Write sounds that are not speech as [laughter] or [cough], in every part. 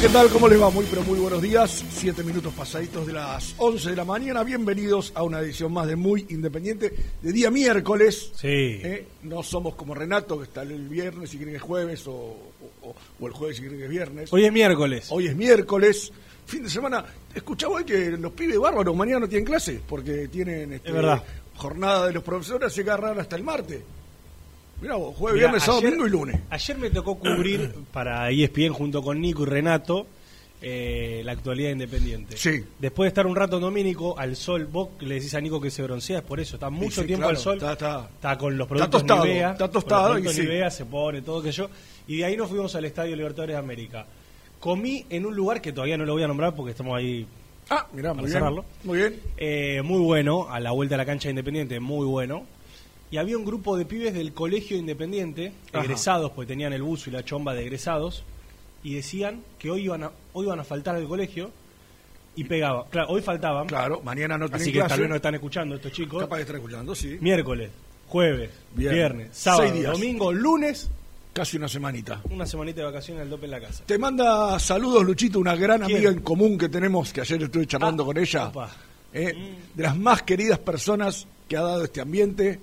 Hola, ¿qué tal? ¿Cómo les va? Muy, pero muy buenos días. Siete minutos pasaditos de las 11 de la mañana. Bienvenidos a una edición más de Muy Independiente de día miércoles. Sí. ¿eh? No somos como Renato, que está el viernes y creen que es jueves, o, o- o el jueves y creen que es viernes. Hoy es miércoles. Hoy es miércoles. Fin de semana. Escuchaba hoy que los pibes bárbaros mañana no tienen clase porque tienen este, Es verdad. jornada de los profesores, se agarran hasta el martes. Vos, jueves, Mirá, viernes, sábado, domingo y lunes. Ayer me tocó cubrir [coughs] para ESPN junto con Nico y Renato eh, la actualidad independiente. Sí. Después de estar un rato en Domínico, al sol, vos le decís a Nico que se broncea, es por eso, está mucho sí, tiempo claro, al sol. está- está- con los está productos tostado, Nivea. está con tostado los productos y. Nivea se pone todo que yo. Y de ahí nos fuimos al Estadio Libertadores de América. Comí en un lugar que todavía no lo voy a nombrar porque estamos ahí Ah, mirá, muy Para bien. cerrarlo. Muy bien. Eh, muy bueno, a la vuelta de la cancha de Independiente, muy bueno. Y había un grupo de pibes del colegio Independiente, Ajá. egresados, porque tenían el buzo y la chomba de egresados, y decían que hoy iban a, hoy iban a faltar al colegio y pegaban. Claro, hoy faltaban. Claro, mañana no tienen así que clase. tal vez no están escuchando estos chicos. Capaz de estar escuchando, sí. Miércoles, jueves, Viernes. viernes, sábado, domingo, lunes, Casi una semanita. una semanita de vacaciones al dope en la casa. Te manda saludos, Luchito, una gran ¿Quién? amiga en común que tenemos, que ayer estuve charlando Ah, con ella. eh, De las más queridas personas que ha dado este ambiente,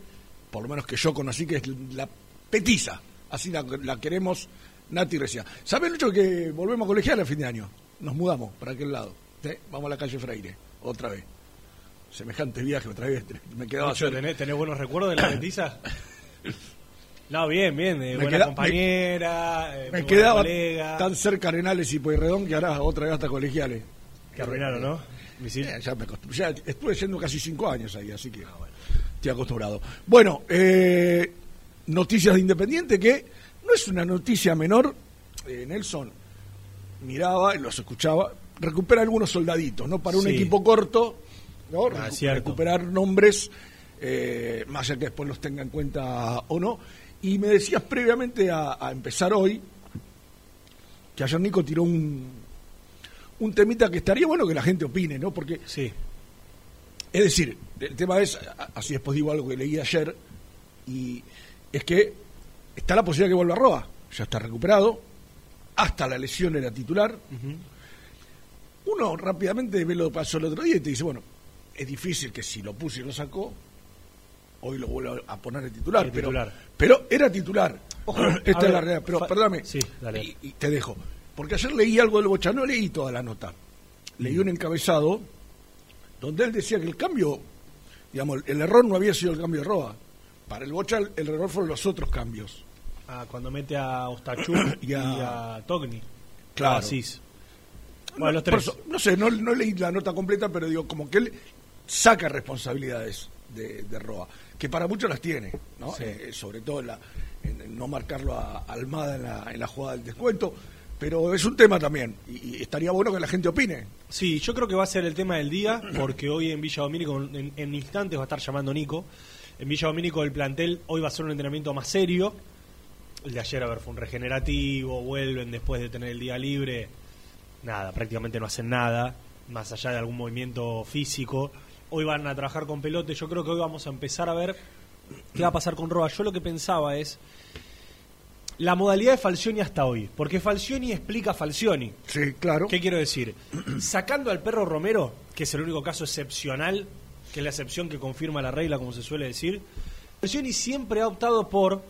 por lo menos que yo conocí, que es la petiza. Así la, la queremos, Nati Recia. ¿Sabes, Lucho, que volvemos a colegial a fin de año? Nos mudamos para aquel lado. ¿sí? Vamos a la calle Freire, otra vez. Semejante viaje otra vez. Me quedaba. ¿tenés, tenés buenos recuerdos de la petiza? [laughs] No, bien, bien, Me buena queda- compañera, eh, Me buena quedaba colega, tan cerca Arenales y Pueyrredón que ahora otra vez hasta colegiales. que arruinaron, ¿no? Misil. Eh, ya, me ya estuve yendo casi cinco años ahí, así que estoy acostumbrado. Bueno, eh, noticias de Independiente que no es una noticia menor. Eh, Nelson miraba, y los escuchaba, recupera algunos soldaditos, ¿no? Para un Sí. equipo corto, ¿no? Ah, Recu- cierto. recuperar nombres, eh, más allá que después los tenga en cuenta o no. Y me decías previamente a, a empezar hoy, que ayer Nico tiró un, un temita que estaría bueno que la gente opine, ¿no? Porque Sí, es decir, el tema es, así después digo algo que leí ayer, y es que está la posibilidad que vuelva a Roa, ya está recuperado, hasta la lesión era titular. Uno rápidamente ve lo que pasó el otro día y te dice, bueno, es difícil que si lo puso y lo sacó, hoy lo vuelva a poner de titular, pero, titular. pero era titular. Ojo, [clears throat] Esta es la realidad, pero perdóname, sí, y, y te dejo, porque ayer leí algo del Bocha, no leí toda la nota, leí un encabezado donde él decía que el cambio, digamos, el error no había sido el cambio de Roa. Para el Bocha el, el error fueron los otros cambios. Ah, cuando mete a Ostachú [coughs] Y y a- Togni. Claro. A Asís. Bueno, los por tres. eso, no sé, no, no leí la nota completa, pero digo, como que él saca responsabilidades de, de Roa, que para muchos las tiene, ¿no? Eh, sobre todo en, la- en- en no marcarlo a a Almada en la, en la jugada del descuento, pero es un tema también, y, estaría bueno que la gente opine. Sí, yo creo que va a ser el tema del día, porque hoy en Villa Domínico, en, en instantes va a estar llamando Nico. En Villa Domínico el plantel hoy va a ser un entrenamiento más serio. El de ayer, a ver, fue un regenerativo, vuelven después de tener el día libre. Nada, prácticamente no hacen nada, más allá de algún movimiento físico. Hoy van a trabajar con pelote, yo creo que hoy vamos a empezar a ver qué va a pasar con Roa. Yo lo que pensaba es la modalidad de Falcioni hasta hoy, porque Falcioni explica Falcioni. Sí, claro. ¿Qué quiero decir? [clears throat] Sacando al perro Romero, que es el único caso excepcional, que es la excepción que confirma la regla, como se suele decir, Falcioni siempre ha optado por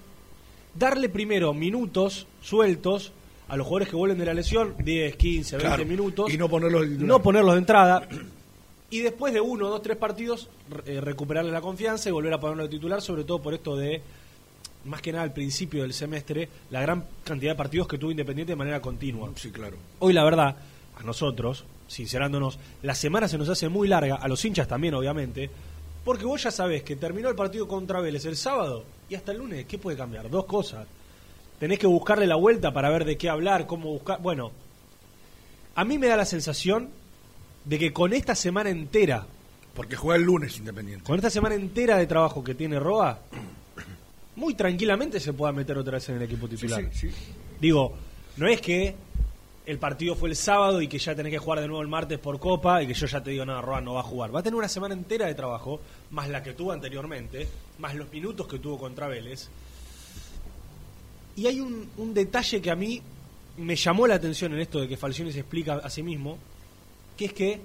darle primero minutos sueltos a los jugadores que vuelven de la lesión, 10, 15, 20 Claro, minutos, y no ponerlos de no ponerlos de entrada, [clears throat] y después de uno, dos, tres partidos, eh, recuperarle la confianza y volver a ponerlo de titular, sobre todo por esto de, más que nada al principio del semestre, la gran cantidad de partidos que tuvo Independiente de manera continua. Sí, claro. Hoy la verdad, a nosotros, sincerándonos, la semana se nos hace muy larga, a los hinchas también obviamente, porque vos ya sabés que terminó el partido contra Vélez el sábado y hasta el lunes, ¿qué puede cambiar? Dos cosas. Tenés que buscarle la vuelta para ver de qué hablar, cómo buscar... Bueno, a mí me da la sensación de que con esta semana entera, Porque juega el lunes Independiente. con esta semana entera de trabajo que tiene Roa, muy tranquilamente se pueda meter otra vez en el equipo titular. sí, sí. Digo, no es que el partido fue el sábado y que ya tenés que jugar de nuevo el martes por Copa y que yo ya te digo, nada, Roa no va a jugar. Va a tener una semana entera de trabajo, más la que tuvo anteriormente, más los minutos que tuvo contra Vélez. Y hay un, un detalle que a mí me llamó la atención en esto de que Falcioni se explica a sí mismo, que es que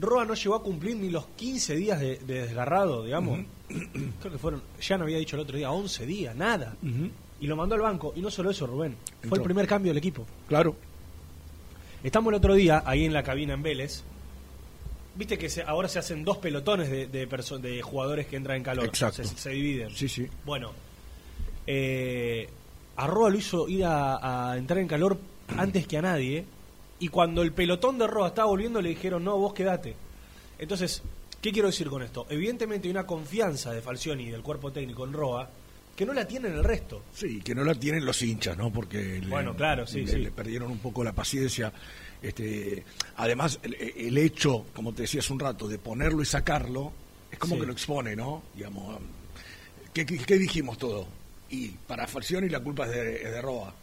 Roa no llegó a cumplir ni los 15 días de, de desgarrado, digamos. Creo que fueron, ya no había dicho el otro día, 11 días, nada. Y lo mandó al banco. Y no solo eso, Rubén. Fue el primer cambio del equipo. Claro. Estamos el otro día ahí en la cabina en Vélez. Viste que se- ahora se hacen dos pelotones de, de, jugadores que entran en calor. Exacto. Se, se dividen. Sí, sí. Bueno, eh, a Roa lo hizo ir a, a entrar en calor antes que a nadie. Y cuando el pelotón de Roa estaba volviendo, le dijeron: No, vos quedate. Entonces, ¿qué quiero decir con esto? Evidentemente hay una confianza de Falcioni y del cuerpo técnico en Roa que no la tienen el resto. Sí, que no la tienen los hinchas, ¿no? Porque le- Bueno, claro, sí, le, sí. le perdieron un poco la paciencia. Este, además, el, el hecho, como te decía hace un rato, de ponerlo y sacarlo, es como Sí. que lo expone, ¿no? Digamos, ¿qué, qué, qué dijimos todo? Y para Falcioni la culpa es de, es de Roa.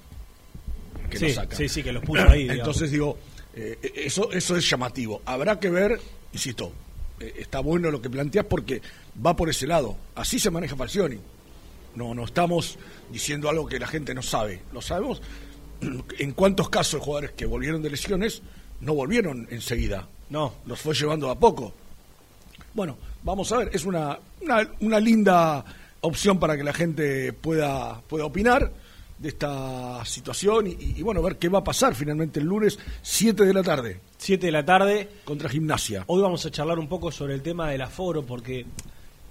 Que Sí, lo sí, sí, que los puso ahí, [clears throat] digamos. Entonces digo, eh, eso, eso es llamativo. Habrá que ver, insisto, eh, está bueno lo que planteas porque va por ese lado. Así se maneja Falcioni. No, no estamos diciendo algo que la gente no sabe. Lo sabemos. [clears throat] En cuántos casos de jugadores que volvieron de lesiones no volvieron enseguida. No. Los fue llevando a poco. Bueno, vamos a ver. Es una, una, una linda opción para que la gente pueda, pueda opinar de esta situación y, y, bueno, ver qué va a pasar finalmente el lunes 7 de la tarde 7 de la tarde. contra Gimnasia. Hoy vamos a charlar un poco sobre el tema del aforo, porque,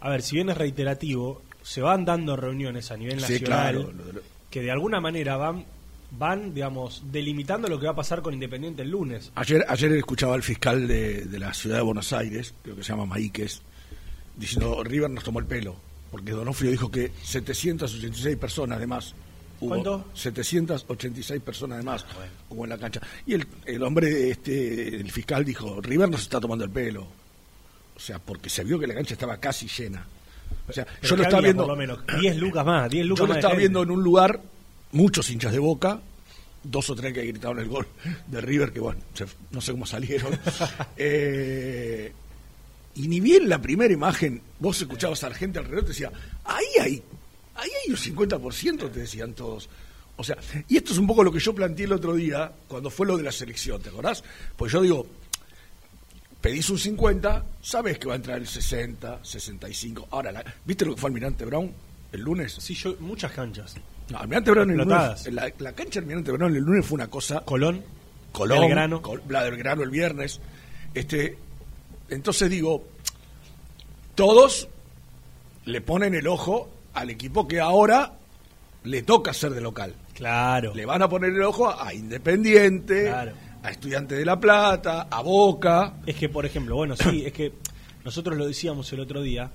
a ver, si bien es reiterativo, se van dando reuniones a nivel Sí, nacional claro, lo- lo- que de alguna manera van, van, digamos, delimitando lo que va a pasar con Independiente el lunes. Ayer, ayer escuchaba al fiscal de, de la ciudad de Buenos Aires, creo que se llama Maíquez, diciendo River nos tomó el pelo, porque Donofrio dijo que 786 personas de más. Hubo ¿Cuánto? 786 personas de más hubo en la cancha. Y el, el hombre, este, el fiscal dijo, River nos está tomando el pelo. O sea, porque se vio que la cancha estaba casi llena. O sea, Pero yo lo ¿qué estaba había, viendo... Por lo menos 10 lucas más, 10 lucas Yo lo más estaba viendo en un lugar, muchos hinchas de boca, dos o tres que gritaron el gol de River, que bueno, se- no sé cómo salieron. [laughs] Eh, y ni bien la primera imagen, vos escuchabas a la gente alrededor, te decía, ahí hay, ahí hay un 50%, te decían todos. O sea, y esto es un poco lo que yo planteé el otro día, cuando fue lo de la selección, ¿te acordás? Pues yo digo, pedís un 50, sabes que va a entrar el 60, 65. Ahora, la- ¿viste lo que fue Almirante Brown el lunes? Sí, yo, muchas canchas. No, Almirante Brown el lunes, la, la cancha Almirante Brown el lunes fue una cosa. Colón, Colón, Belgrano. Col- la de Belgrano el viernes. Este, entonces digo, todos le ponen el ojo al equipo que ahora le toca ser de local. claro. Le van a poner el ojo a Independiente, Claro. a Estudiantes de La Plata, a Boca. Es que, por ejemplo, bueno, sí, es que nosotros lo decíamos el otro día,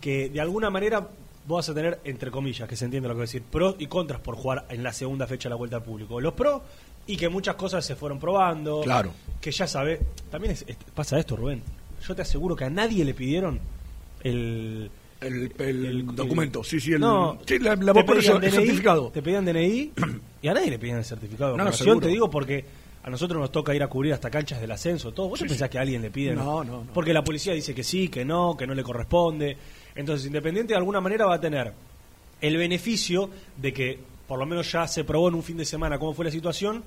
que de alguna manera vos vas a tener, entre comillas, que se entiende lo que voy a decir, pros y contras por jugar en la segunda fecha de la vuelta al público. Los pros y que muchas cosas se fueron probando. Claro. Que ya sabe. También es- es- pasa esto, Rubén. Yo te aseguro que a nadie le pidieron el. El, el el- documento, sí, sí, el, no, sí, la, la te por eso, pedían el DNI, certificado. Te pedían DNI y a nadie le pedían el certificado de No, vacunación, seguro. te digo porque a nosotros nos toca ir a cubrir hasta canchas del ascenso, todo. ¿Vos Sí, pensás sí. que a alguien le piden? No, no, no. Porque la policía dice que sí, que no, que no le corresponde. Entonces, Independiente de alguna manera va a tener el beneficio de que por lo menos ya se probó en un fin de semana cómo fue la situación.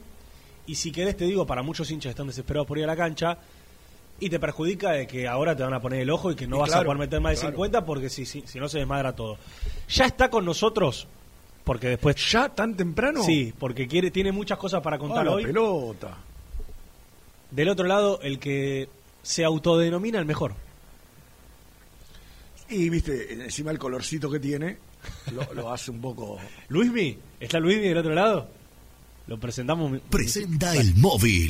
Y si querés, te digo, para muchos hinchas que están desesperados por ir a la cancha, y te perjudica de que ahora te van a poner el ojo y que no Y vas a poder meter más de claro. 50 porque si, si, si no se desmadra todo. Ya está con nosotros, porque después... ¿Ya tan temprano? Sí, porque quiere tiene muchas cosas para contar la hoy. pelota. Del otro lado, el que se autodenomina el mejor. Y viste, encima el colorcito que tiene lo, lo hace un poco. Luismi, ¿está Luismi del otro lado? Lo presentamos. Presenta el móvil.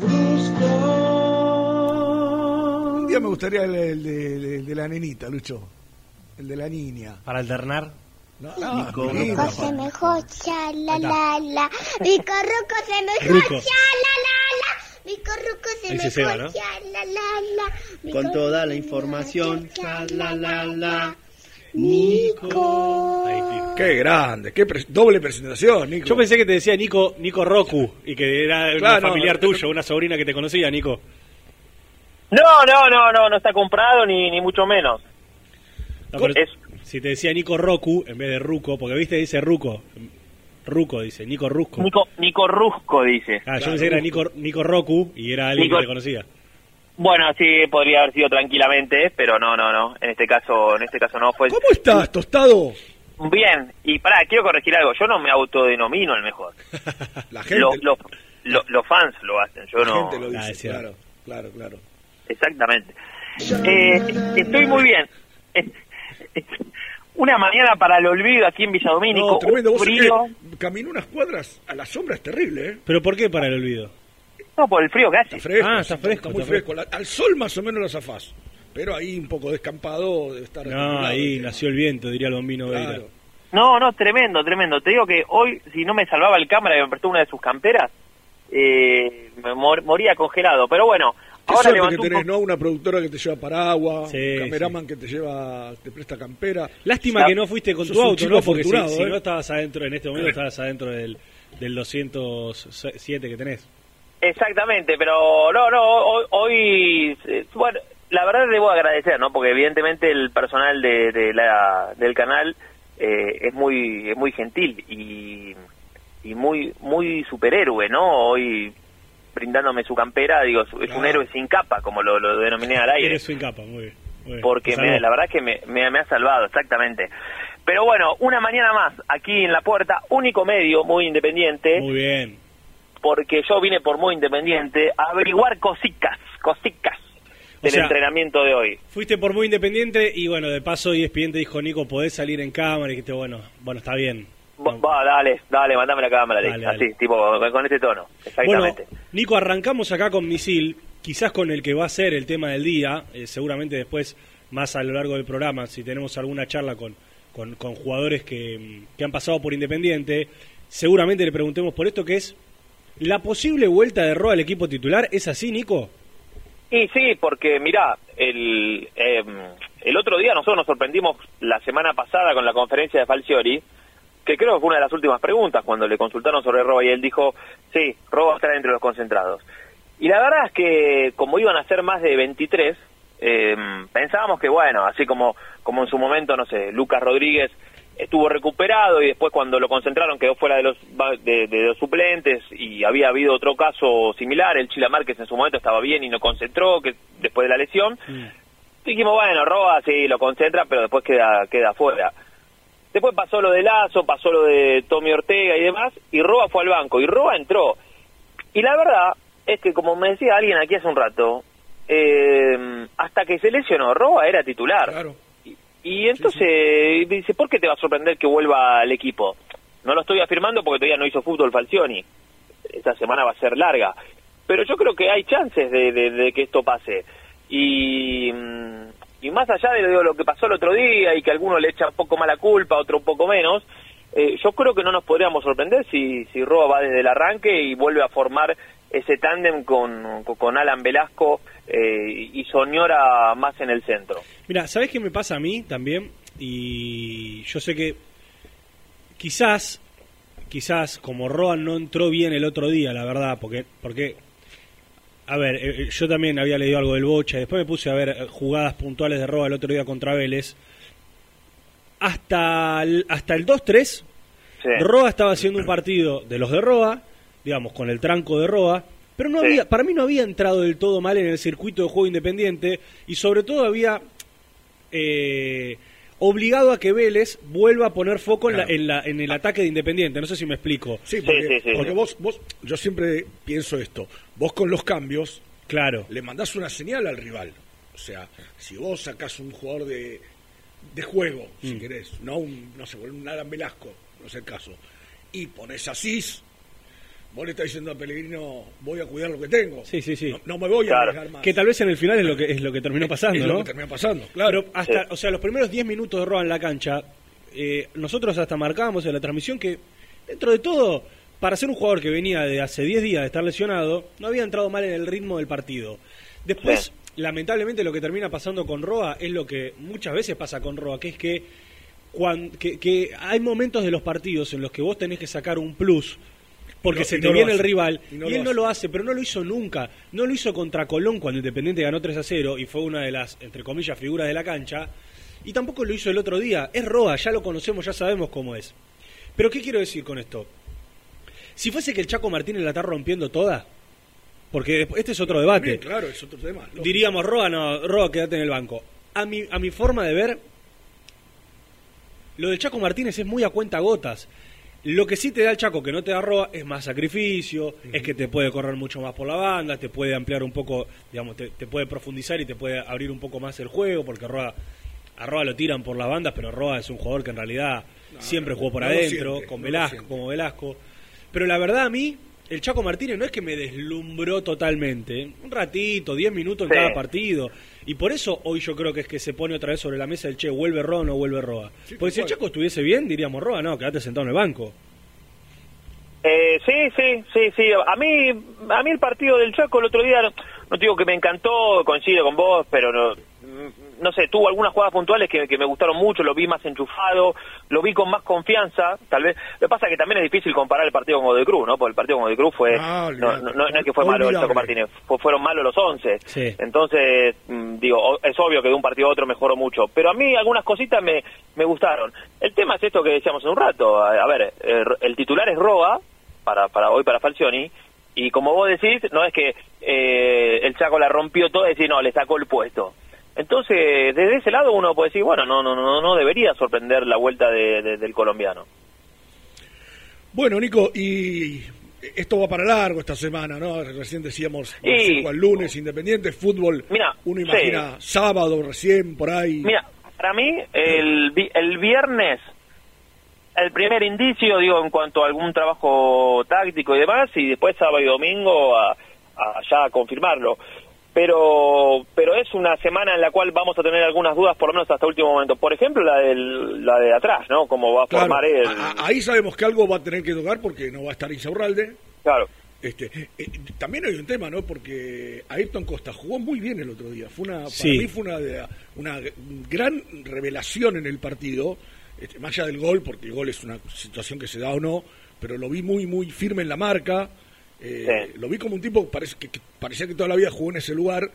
Brusco. Un día me gustaría el, el de, el de la nenita, Lucho. El de la niña. Para alternar. No, no, nenita, Ruco se pa. mejor, cha la la la. Mi corruco se mejor, Ruco. cha la la la. Mi corruco se Ese Seba, mejor, ¿no? cha la la la. Con toda la información, la la la. Nico. Qué grande, qué pre- doble presentación, Nico. Yo pensé que te decía Nico, Nico Roku y que era una Claro, familiar no, tuyo, una sobrina que te conocía, Nico. No, no, no, no, no está comprado ni, ni mucho menos. No, pero Es- Si te decía Nico Roku en vez de Ruco, porque viste dice Ruco. Ruco dice, Nico Rusco. Nico, Nico Rusco dice. Ah, yo pensé que era. Nico, Nico Roku y era alguien Nico- que te conocía. Bueno, sí, podría haber sido tranquilamente, pero no, no, no. En este caso, en este caso no fue. ¿Cómo estás, tostado? Bien. Y pará, quiero corregir algo. Yo no me autodenomino el mejor. [laughs] La gente, Los, los, los, los fans lo hacen. Yo la no. gente lo Ah, dice, cierto. claro, claro, claro. Exactamente. Eh, estoy muy bien. Una mañana para el olvido aquí en Villadomínico. No, tremendo. un Vos sabés frío. que caminé unas cuadras a la sombra, es terrible, ¿eh? ¿Pero por qué para el olvido? No, por el frío que hace. Está fresco. Ah, está fresco, muy está fresco. La- al sol más o menos lo zafás. Pero ahí un poco descampado debe estar. No, ahí nació el viento, diría el bombino Veira. Claro. No, no, tremendo, tremendo. Te digo que hoy, si no me salvaba el cámara y me prestó una de sus camperas, eh, me mor- moría congelado. Pero bueno, Qué ahora suerte que tenés, ¿no? Una productora que te lleva paraguas, Sí, un cameraman que te lleva, te presta campera. Lástima Ya. que no fuiste con Sos tu auto, ¿no? Porque si ¿eh? no estabas adentro, en este momento [laughs] estabas adentro del, del 207 que tenés. Exactamente, pero no, no, hoy, hoy, eh, bueno, la verdad debo agradecer, ¿no? Porque evidentemente el personal de, de la, del canal eh, es muy es muy gentil y, y muy muy superhéroe, ¿no? Hoy brindándome su campera, digo, es un héroe sin capa, como lo, lo denominé al aire. Eres su capa, muy bien. muy bien. porque me- la verdad que me, me- me ha salvado, exactamente. Pero bueno, una mañana más aquí en la puerta, único medio, muy independiente, Muy bien. Porque yo vine por muy independiente a averiguar cositas, cositas O del sea- entrenamiento de hoy. Fuiste por muy independiente y bueno, de paso y te dijo, Nico, podés salir en cámara y dijiste, bueno, bueno, está bien. Va, va, dale, dale, mandame la cámara, le Dale, así, tipo, con, este tono, exactamente. Bueno, Nico, arrancamos acá con Misil, quizás con el que va a ser el tema del día, eh, seguramente después, más a lo largo del programa, si tenemos alguna charla con, con, con jugadores que, que han pasado por Independiente, seguramente le preguntemos por esto que es la posible vuelta de Roa al equipo titular. ¿Es así, Nico? Y sí, porque mirá, el, eh, el otro día nosotros nos sorprendimos la semana pasada con la conferencia de Falciori, que creo que fue una de las últimas preguntas cuando le consultaron sobre Roba y él dijo, sí, Roba está entre los concentrados. Y la verdad es que como iban a ser más de 23, eh, pensábamos que bueno, así como, como en su momento, no sé, Lucas Rodríguez estuvo recuperado y después cuando lo concentraron quedó fuera de los, de, los suplentes y había habido otro caso similar, el Chila Márquez en su momento estaba bien y no concentró que después de la lesión. Mm. Dijimos, bueno, Roa sí lo concentra, pero después queda, queda fuera. Después pasó lo de Lazo, pasó lo de Tommy Ortega y demás, y Roa fue al banco, y Roa entró. Y la verdad es que, como me decía alguien aquí hace un rato, eh, hasta que se lesionó, Roa era titular. Claro. Y, entonces dice, ¿por qué te va a sorprender que vuelva al equipo? No lo estoy afirmando porque todavía no hizo fútbol Falcioni. Esta semana va a ser larga. Pero yo creo que hay chances de, que esto pase. Y, mm, y más allá de lo que pasó el otro día y que alguno le echa un poco más la culpa, otro un poco menos, eh, yo creo que no nos podríamos sorprender si, si Roa va desde el arranque y vuelve a formar ese tándem con, con Alan Velasco eh, y Soñora más en el centro. Mira, ¿sabes qué me pasa a mí también? Y yo sé que quizás, quizás como Roan no entró bien el otro día, la verdad, porque, porque a ver, eh, yo también había leído algo del Bocha, después me puse a ver jugadas puntuales de Roa el otro día contra Vélez. Hasta el, hasta el 2-3, Roa estaba haciendo un partido de los de Roa, digamos, con el tranco de Roa, pero no había, para mí no había entrado del todo mal en el circuito de juego independiente y sobre todo había eh, obligado a que Vélez vuelva a poner foco en, la, en, la, en, el ataque de Independiente. No sé si me explico. Sí, porque, porque vos, vos, yo siempre pienso esto, vos con los cambios, claro, le mandás una señal al rival. O sea, si vos sacás un jugador de, de juego, si mm. querés, no un, no sé, un Alan Velasco, no es el caso, y pones a Cis, vos le estás diciendo a Pellegrino, voy a cuidar lo que tengo. Sí, sí, sí. No, me voy a dejar más. Que tal vez en el final es lo que es lo que terminó pasando, es ¿no? Lo que terminó pasando, claro. Pero hasta, o sea, los primeros 10 minutos de Roa en la cancha, eh, nosotros hasta marcábamos en la transmisión que, dentro de todo, para ser un jugador que venía de hace 10 días de estar lesionado, no había entrado mal en el ritmo del partido. Después, lamentablemente, lo que termina pasando con Roa es lo que muchas veces pasa con Roa, que es que, cuando, que, que hay momentos de los partidos en los que vos tenés que sacar un plus porque se te viene el rival y, él no lo hace, pero no lo hizo nunca. No lo hizo contra Colón cuando Independiente ganó 3 a 0 y fue una de las, entre comillas, figuras de la cancha. Y tampoco lo hizo el otro día. Es Roa, ya lo conocemos, ya sabemos cómo es. Pero ¿qué quiero decir con esto? Si fuese que el Chaco Martínez la está rompiendo toda, porque este es otro debate. claro, es otro tema. Diríamos, Roa, no, Roa, quédate en el banco. A mi, a mi forma de ver, lo del Chaco Martínez es muy a cuenta gotas. Lo que sí te da el Chaco que no te da Roa es más sacrificio, es que te puede correr mucho más por la banda, te puede ampliar un poco, digamos, te, puede profundizar y te puede abrir un poco más el juego, porque Roa, a Roa lo tiran por las bandas, pero Roa es un jugador que en realidad siempre jugó por adentro, con Velasco, como Velasco. Pero la verdad a mí, el Chaco Martínez no es que me deslumbró totalmente, un ratito, 10 minutos en cada partido. Y por eso hoy yo creo que es que se pone otra vez sobre la mesa el che, vuelve Roa o no vuelve Roa. Porque si el Chaco estuviese bien, diríamos Roa, no, quédate sentado en el banco. Eh, sí, sí, sí, sí. A mí, a mí el partido del Chaco el otro día, no, digo que me encantó, coincido con vos, pero no, no sé, tuvo algunas jugadas puntuales que, me gustaron mucho, lo vi más enchufado, lo vi con más confianza, tal vez. Lo que pasa es que también es difícil comparar el partido con Godoy Cruz, ¿no? Porque el partido con Godoy Cruz fue. no, no, es que fue malo el Chaco Martínez, fueron malos los 11. Entonces, mm, digo, es obvio que de un partido a otro mejoró mucho. Pero a mí algunas cositas me, me gustaron. El tema es esto que decíamos en un rato. A, ver, el, titular es Roa, para, para hoy para Falcioni. Y como vos decís, no es que eh, el Chaco la rompió todo y decir, no, le sacó el puesto entonces, desde ese lado uno puede decir, bueno, no, no, no, no debería sorprender la vuelta del colombiano. Bueno, Nico, y esto va para largo esta semana, ¿no? Recién decíamos y, al lunes, Independiente, fútbol, mira, uno imagina sábado recién, por ahí. Mira, para mí el, el viernes, el primer indicio, digo, en cuanto a algún trabajo táctico y demás, y después sábado y domingo a, a ya confirmarlo pero pero es una semana en la cual vamos a tener algunas dudas por lo menos hasta el último momento. Por ejemplo la del la de atrás no cómo va a formar él ahí sabemos que algo va a tener que tocar porque no va a estar Insaurralde. Claro. Este eh, también hay un tema no porque Ayrton Costa jugó muy bien el otro día. Fue una para mí fue una una gran revelación en el partido este, más allá del gol porque el gol es una situación que se da o no pero lo vi muy muy firme en la marca eh, lo vi como un tipo parece que, parecía que toda la vida jugó en ese lugar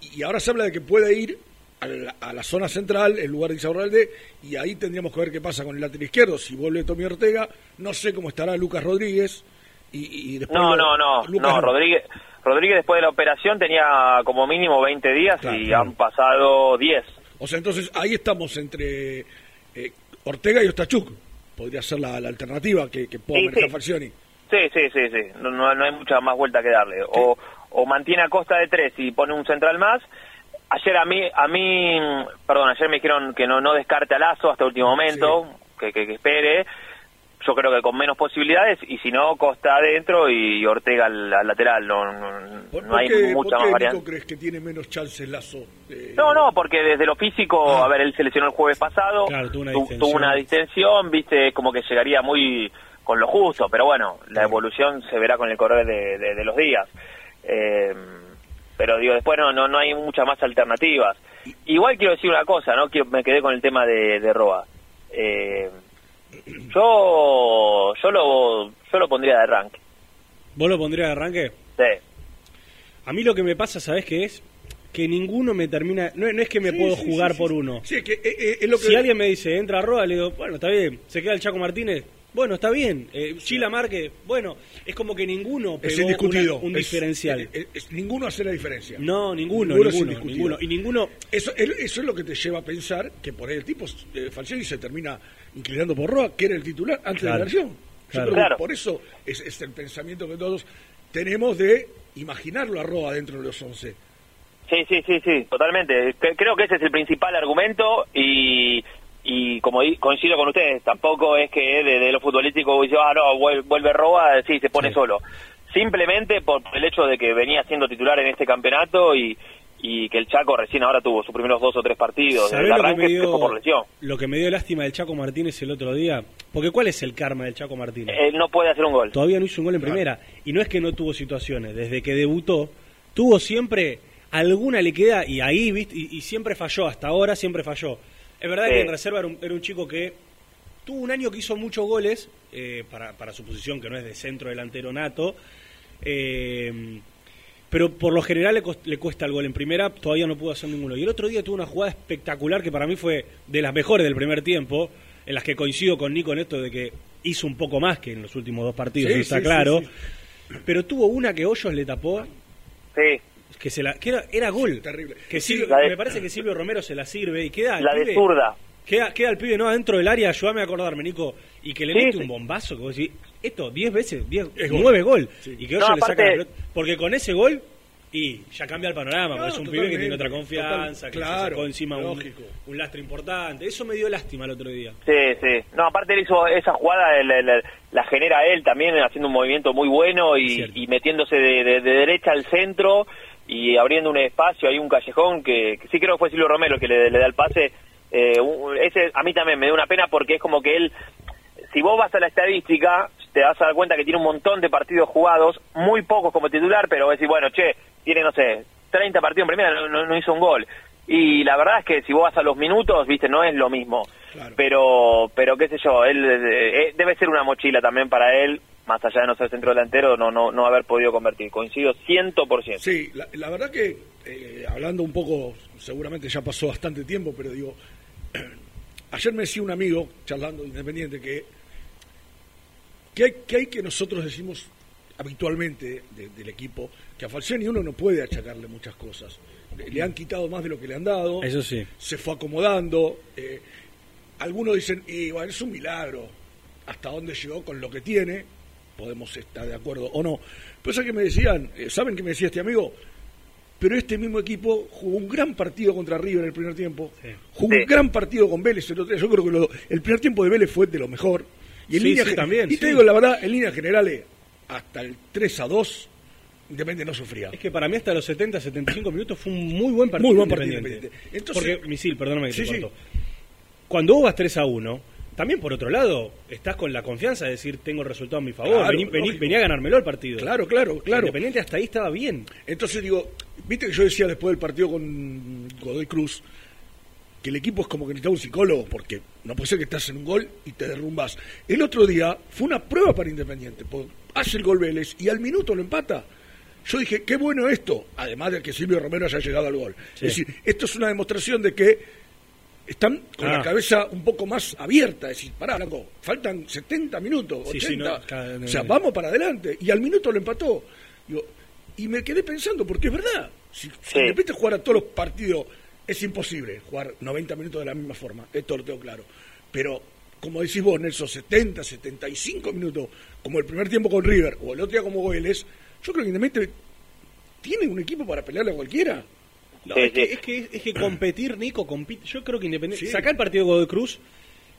y ahora se habla de que puede ir a la, a la zona central en lugar de Isaurralde y ahí tendríamos que ver qué pasa con el lateral izquierdo. Si vuelve Tommy Ortega, no sé cómo estará Lucas Rodríguez. Y, y después No, lo- no, no, Lucas no, Rodríguez, Rodríguez después de la operación tenía como mínimo 20 días Claro, y claro. han pasado 10. O sea, entonces ahí estamos entre eh, Ortega y Ostachuk. Podría ser la, la alternativa que, que pueda Sí, sí. Falcioni. Sí, sí, sí, sí, no, no, no hay mucha más vuelta que darle. O, o mantiene a costa de tres y pone un central más. Ayer a mí, a mí, perdón, ayer me dijeron que no, no descarte a Lazo hasta último momento, que, que, que espere. Yo creo que con menos posibilidades y si no, Costa adentro y Ortega al, al lateral. No, no, ¿Por, no hay qué, mucha por más qué, variante. Nico, crees que tiene menos chances Lazo? Eh, No, no, porque desde lo físico, a ver, él se lesionó el jueves pasado, Claro, tuvo una tu- tuvo una distensión, viste, como que llegaría muy con lo justo, pero bueno, la evolución se verá con el correr de, de- de los días. Eh, pero digo, después no, no, no hay muchas más alternativas. Igual quiero decir una cosa, ¿no? Quiero- me quedé con el tema de, de Roa. Eh, [clears throat] yo, yo lo, yo lo pondría de arranque. ¿Vos lo pondrías de arranque? Sí. A mí lo que me pasa, ¿sabes qué es? Que ninguno me termina... No, no es que me Sí, puedo sí, jugar sí, por sí. uno. Sí, es que eh, eh, es lo que... Si alguien me dice, entra a Roa, le digo, bueno, está bien. Se queda el Chaco Martínez, bueno, está bien. Eh, Chila Márquez, bueno. Es como que ninguno es pegó indiscutido. una- un Es- diferencial. es- es- ninguno hace la diferencia. no, ninguno, Ninguno es ninguno, ninguno. Y ninguno... Eso, eso es lo que te lleva a pensar que por ahí el tipo, eh, Falcioni se termina inclinando por Roa, que era el titular antes Claro. de la versión. Yo Claro. creo que Claro. por eso es, es el pensamiento que todos tenemos de imaginarlo a Roa dentro de los 11. Sí, sí, sí, sí, totalmente. Cre- Creo que ese es el principal argumento y, y como coincido con ustedes, tampoco es que de, de lo futbolístico dice, ah, no, vuel- vuelve Roa, sí, se pone Sí. solo. Simplemente por el hecho de que venía siendo titular en este campeonato y, y que el Chaco recién ahora tuvo sus primeros dos o tres partidos. ¿Sabés El lo que, fue por lesión. lo que me dio lástima del Chaco Martínez el otro día? Porque ¿cuál es el karma del Chaco Martínez? Él no puede hacer un gol. Todavía no hizo un gol en primera. Y no es que no tuvo situaciones. Desde que debutó, tuvo siempre alguna le queda y ahí, ¿viste? Y, y siempre falló. Hasta ahora siempre falló. Es verdad Sí. que en reserva era un, era un chico que tuvo un año que hizo muchos goles, eh, para, para su posición, que no es de centro delantero nato. eh, pero por lo general le, cos- le cuesta el gol en primera, todavía no pudo hacer ninguno. Y el otro día tuvo una jugada espectacular que para mí fue de las mejores del primer tiempo, en las que coincido con Nico en esto de que hizo un poco más que en los últimos dos partidos, Sí, está sí, claro. sí, Pero tuvo una que Hoyos le tapó, Sí, que se la que era, era gol. Terrible. Que Silvio- de- me parece que Silvio Romero se la sirve y queda la de pibe- zurda. Queda, queda el pibe no adentro del área, ayúdame a acordarme, Nico, y que le mete sí. un bombazo, que vos decís, esto 10 veces, 10, Es gol. 9 gol, Sí. y que No, le saca aparte- la pelota. Porque con ese gol, y ya cambia el panorama, No, porque es un pibe que tiene otra confianza, total- que claro, se sacó encima un, un lastre importante. Eso me dio lástima el otro día. Sí, sí. No, aparte él hizo esa jugada, el- el- el- la genera él también haciendo un movimiento muy bueno y, metiéndose de, de- de derecha al centro y abriendo un espacio, hay un callejón que, que sí creo que fue Silvio Romero que le, le da el pase. Eh, un- ese a mí también me dio una pena porque es como que él, si vos vas a la estadística, te vas a dar cuenta que tiene un montón de partidos jugados, muy pocos como titular, pero vos decís, bueno, che, tiene, no sé, 30 partidos en primera, no, no- no hizo un gol. Y la verdad es que si vos vas a los minutos, viste, no es lo mismo. Claro. Pero, pero qué sé yo, él eh, eh, debe ser una mochila también para él, más allá de no ser centro delantero, no, no, no haber podido convertir. Coincido 100%. Sí, la, la verdad que, eh, hablando un poco, seguramente ya pasó bastante tiempo, pero digo, [clears throat] ayer me decía un amigo, charlando de Independiente, que, que, hay, que hay que nosotros decimos habitualmente de- del equipo, que a Falcioni uno no puede achacarle muchas cosas. Le, le han quitado más de lo que le han dado, Eso sí. se fue acomodando. eh, algunos dicen, y bueno, es un milagro hasta dónde llegó con lo que tiene, podemos estar de acuerdo o no. Pero eso que me decían, eh, ¿saben qué me decía este amigo? Pero este mismo equipo jugó un gran partido contra River en el primer tiempo, Sí. jugó Sí. un gran partido con Vélez el otro día. Yo creo que lo- el primer tiempo de Vélez fue de lo mejor. Y en Sí, línea sí, gen- también, y te sí. digo la verdad, en líneas generales, hasta el 3 a 2, Independiente no sufría. Es que para mí hasta los 70, 75 minutos fue un muy buen partido. Muy buen partido Independiente. Independiente. Entonces- Porque, Misil, perdóname que Sí, te sí. corto. Cuando vos vas 3 a 1, también por otro lado, estás con la confianza de decir, tengo el resultado a mi favor. Claro, vení, vení- a ganármelo el partido. Claro, claro, claro. Independiente hasta ahí estaba bien. Entonces digo, viste que yo decía después del partido con Godoy Cruz que el equipo es como que necesita un psicólogo porque no puede ser que estás en un gol y te derrumbas. El otro día fue una prueba para Independiente, hace el gol Vélez y al minuto lo empata. yo dije, qué bueno esto, además de que Silvio Romero haya llegado al gol. Sí. Es decir, esto es una demostración de que están con Ah. la cabeza un poco más abierta. Es decir, pará, Blanco, faltan 70 minutos, 80. Sí, sí, no, cada- o sea, vamos para adelante. Y al minuto lo empató. Digo, y me quedé pensando, porque es verdad. Si, si Sí. de repente jugar a todos los partidos es imposible jugar 90 minutos de la misma forma, esto lo tengo claro. Pero, como decís vos, en esos 70, 75 minutos, como el primer tiempo con River o el otro día como Vélez, yo creo que Independiente tiene un equipo para pelearle a cualquiera. No, Sí, es, que, sí. es, que, es que competir, Nico, compite. Yo creo que Independiente. Sí. Saca el partido de Godoy Cruz,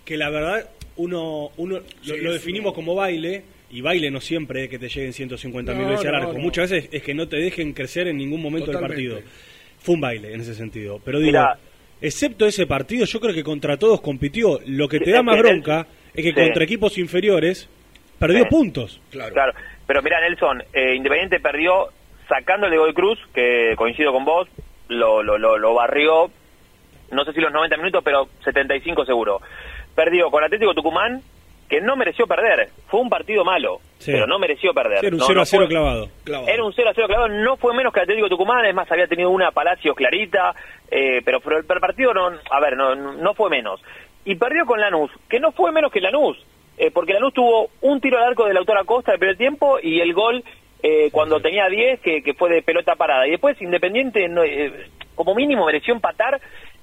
que la verdad uno, uno lo, definimos como baile. Y baile no siempre es que te lleguen 150 mil No, veces al arco. no. Muchas veces es que no te dejen crecer en ningún momento Totalmente. del partido. Fue un baile en ese sentido. Pero digo, Mirá. excepto ese partido, yo creo que contra todos compitió. Lo que te da más bronca es que contra equipos inferiores perdió puntos. Claro. Claro, pero mira Nelson, eh, Independiente perdió sacándole Godoy Cruz, que coincido con vos, lo, lo, lo, lo barrió, no sé si los 90 minutos, pero 75 seguro. Perdió con Atlético Tucumán, que no mereció perder, fue un partido malo, Sí. pero no mereció perder. Sí, era un No, 0 no a 0 fue- clavado. Clavado. Era un 0 a 0 clavado, no fue menos que Atlético Tucumán, es más, había tenido una Palacios clarita, eh, pero, pero el, partido no, a ver, no, no fue menos. Y perdió con Lanús, que no fue menos que Lanús, eh, porque Lanús tuvo un tiro al arco del autor Acosta del primer tiempo y el gol eh, cuando tenía 10, que, que fue de pelota parada. Y después Independiente, no, eh, como mínimo, mereció empatar.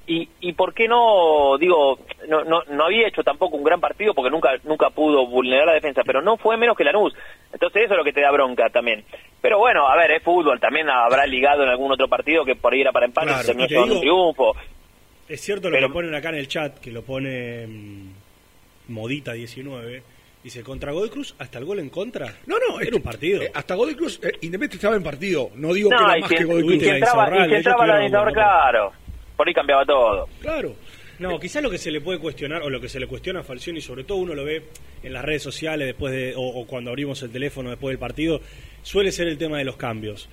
Y, y por qué no, digo, no, no, no había hecho tampoco un gran partido porque nunca nunca pudo vulnerar la defensa, pero no fue menos que Lanús. Entonces eso es lo que te da bronca también. Pero bueno, a ver, es fútbol, también habrá ligado en algún otro partido que por ahí era para empate Claro, y terminó llevando un triunfo. Es cierto lo Pero- que ponen acá en el chat, que lo pone mm, Modita19. Dice, contra Godoy Cruz, hasta el gol en contra. No, no, era un partido. eh, hasta Godoy Cruz, eh, Independiente estaba en partido. No digo que No, era y más si, que Godoy y Cruz. si entraba, y si Insaurralde, entraba la claro, por ahí cambiaba todo. Claro. No, quizás lo que se le puede cuestionar, o lo que se le cuestiona a Falcioni, sobre todo uno lo ve en las redes sociales después de, o, o cuando abrimos el teléfono después del partido, suele ser el tema de los cambios.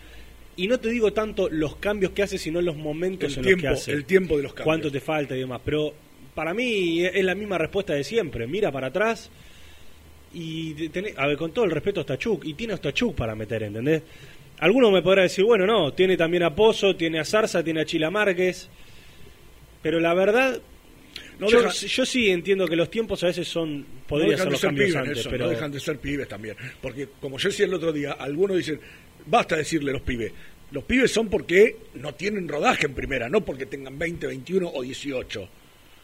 Y no te digo tanto los cambios que hace, sino los momentos El en tiempo, los que hace. el tiempo de los cambios. Cuánto te falta y demás. Pero para mí es la misma respuesta de siempre. Mira para atrás y tenés- a ver, con todo el respeto a Stachuk, y tiene a Stachuk para meter, ¿entendés? Alguno me podrá decir, bueno, no, tiene también a Pozo, tiene a Zarza, tiene a Chila Márquez, pero la verdad, No yo, deja- yo sí entiendo que los tiempos a veces son, podría ser los ser cambios pibes, antes, pero no dejan de ser pibes también. Porque, como yo decía el otro día, algunos dicen, basta decirle los pibes. Los pibes son porque no tienen rodaje en primera, no porque tengan 20, 21 o 18.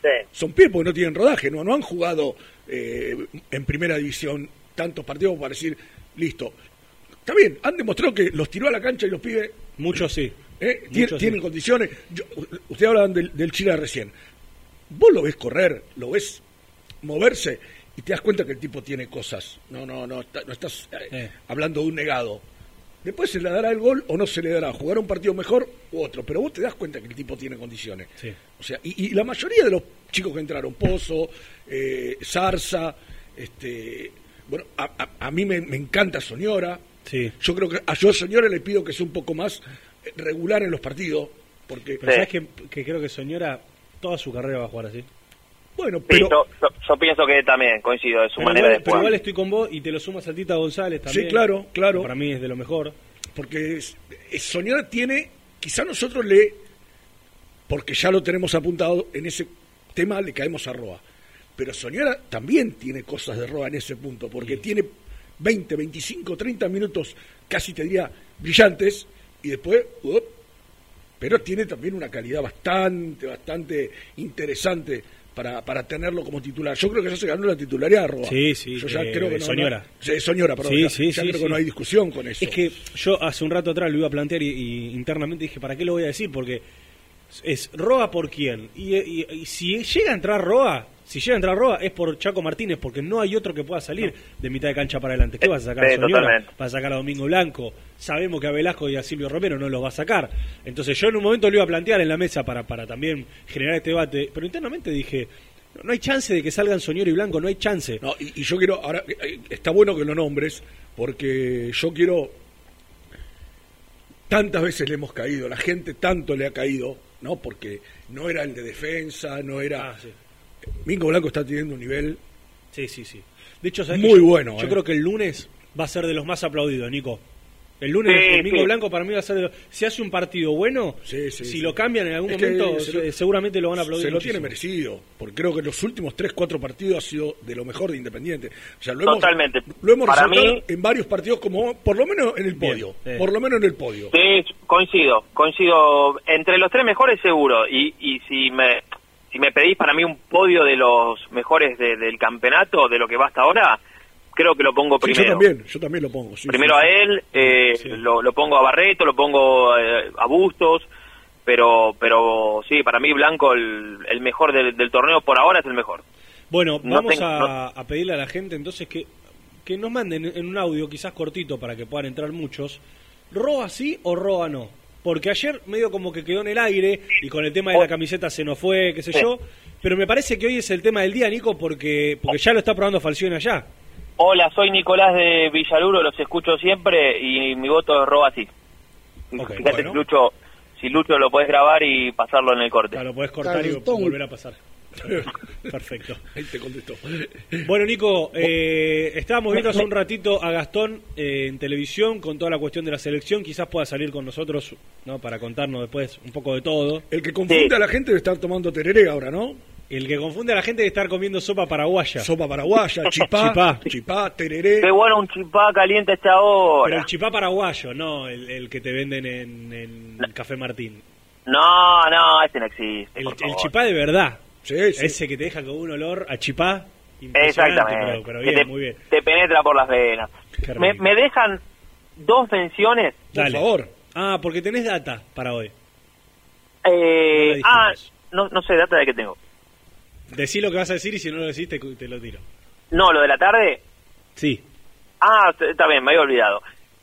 Sí. Son pibes porque no tienen rodaje, no, no han jugado eh, en primera división tantos partidos para decir, listo. Está bien, han demostrado que los tiró a la cancha y los pibes muchos sí. ¿eh? Tien- Muchos tienen sí. condiciones. Yo- usted hablaban del, del Chile recién. Vos lo ves correr, lo ves moverse y te das cuenta que el tipo tiene cosas. No, no, no, está- no estás eh, Eh. hablando de un negado. Después se le dará el gol o no se le dará. Jugar un partido mejor u otro. Pero vos te das cuenta que el tipo tiene condiciones. Sí. O sea, y, y la mayoría de los chicos que entraron, Pozo, eh, Zarza, este, bueno, a, a- a mí me, me encanta Soñora. Sí. Yo creo que a yo Soñora le pido que sea un poco más eh, regular en los partidos, porque Pero Sí. sabes que, que creo que Soñora toda su carrera va a jugar así. Bueno, Sí, pero yo, yo- yo pienso que también coincido de su Pero manera igual, de pero jugar. igual estoy con vos y te lo sumas a Tita González también. Sí, claro, claro. Para mí es de lo mejor. porque es- es- Soñora tiene, quizá nosotros le, porque ya lo tenemos apuntado en ese tema, le caemos a Roa. Pero Soñora también tiene cosas de Roa en ese punto, porque Sí. tiene 20, 25, 30 minutos, casi te diría, brillantes, y después, up, pero tiene también una calidad bastante, bastante interesante para, para tenerlo como titular. Yo creo que ya se ganó la titularidad, Roa. Sí, sí, Yo ya eh, creo que no, Soñora. no- Soñora, perdón. Sí, ya, sí, ya sí, creo que no hay discusión con eso. Es que yo hace un rato atrás lo iba a plantear y, y internamente dije, ¿para qué lo voy a decir? Porque es Roa por quién. Y, y- y si llega a entrar Roa, si llega a entrar Roa es por Chaco Martínez, porque no hay otro que pueda salir de mitad de cancha para adelante. ¿Qué vas a sacar Sí, a Soñora? totalmente. Vas a sacar a Domingo Blanco. Sabemos que a Velasco y a Silvio Romero no los va a sacar. Entonces yo en un momento lo iba a plantear en la mesa para, para también generar este debate, pero internamente dije, no, no hay chance de que salgan Soñora y Blanco, no hay chance. No, y, y yo quiero, ahora, eh, está bueno que lo nombres, porque yo quiero, tantas veces le hemos caído, la gente tanto le ha caído, ¿no? Porque no era el de defensa, no era... Ah, sí. Mingo Blanco está teniendo un nivel Sí, sí, sí. De hecho, ¿sabés Muy yo- bueno, Yo eh. creo que el lunes va a ser de los más aplaudidos, Nico. El lunes Sí, el domingo sí. blanco para mí va a ser. de lo- Si hace un partido bueno, Sí, sí, si sí. lo cambian en algún Es momento, se lo- se- seguramente lo van a aplaudir. Se lo tiene merecido, porque creo que los últimos 3, 4 partidos ha sido de lo mejor de Independiente. O sea, lo hemos, Totalmente. Lo hemos Para resaltado mí- en varios partidos, como por lo menos en el Bien, podio. sí. Por lo menos en el podio. Sí, coincido, coincido. Entre los tres mejores seguro. Y, y si me si me pedís para mí un podio de los mejores de- del campeonato, de lo que va hasta ahora, creo que lo pongo Sí, yo primero. también, yo también lo pongo. sí, primero sí, a él, eh, lo, lo pongo a Barreto, lo pongo eh, a Bustos, pero pero sí, para mí Blanco el, el mejor del, del torneo por ahora es el mejor. Bueno, No vamos tengo- a, a pedirle a la gente entonces que, que nos manden en un audio, quizás cortito, para que puedan entrar muchos. ¿Roa sí o Roa no? Porque ayer medio como que quedó en el aire y con el tema de la camiseta se nos fue, qué sé Sí. yo. Pero me parece que hoy es el tema del día, Nico, porque, porque ya lo está probando Falcione allá. Hola, soy Nicolás de Villaluro, los escucho siempre y mi voto es Roa sí. Ok, Fíjate bueno. si Lucho, si Lucho lo puedes grabar y pasarlo en el corte. Claro, lo podés cortar y volver a pasar. [laughs] Perfecto. Ahí te contestó. Bueno, Nico, eh, estábamos viendo hace un ratito a Gastón eh, en televisión con toda la cuestión de la selección. Quizás pueda salir con nosotros ¿no? para contarnos después un poco de todo. El que confunde Sí. a la gente de estar tomando tereré ahora, ¿no? El que confunde a la gente de estar comiendo sopa paraguaya. Sopa paraguaya, [laughs] chipá, Chipá. chipá, tereré. Qué bueno un chipá caliente esta Pero el chipá paraguayo, no el, el que te venden en, en Café Martín. No, no, ese no existe. El, el chipá de verdad. Sí, sí. Ese que te deja con un olor a chipá. Exactamente. Pero, pero bien, te, muy bien. te penetra por las venas. Me, me dejan dos menciones. Por Dale. favor. Ah, porque tenés data para hoy. Eh, No ah, no, no sé, data de qué tengo. Decí lo que vas a decir y si no lo decís te, te lo tiro. No, lo de la tarde. Sí. Ah, está bien, me había olvidado.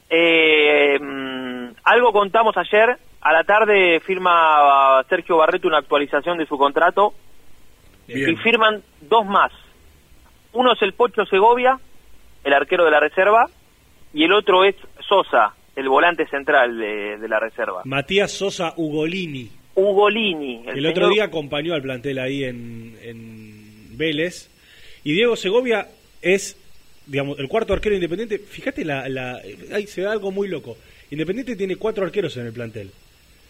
Eh, mm, algo contamos ayer. A la tarde firma Sergio Barreto una actualización de su contrato Bien. y firman dos más. Uno es el Pocho Segovia, el arquero de la reserva, y el otro es Sosa, el volante central de, de la reserva. Matías Sosa Ugolini. Ugolini. El, otro señor- día acompañó al plantel ahí en, en Vélez. Y Diego Segovia es, digamos, el cuarto arquero independiente. Fíjate, la, la, ahí se da algo muy loco. Independiente tiene cuatro arqueros en el plantel.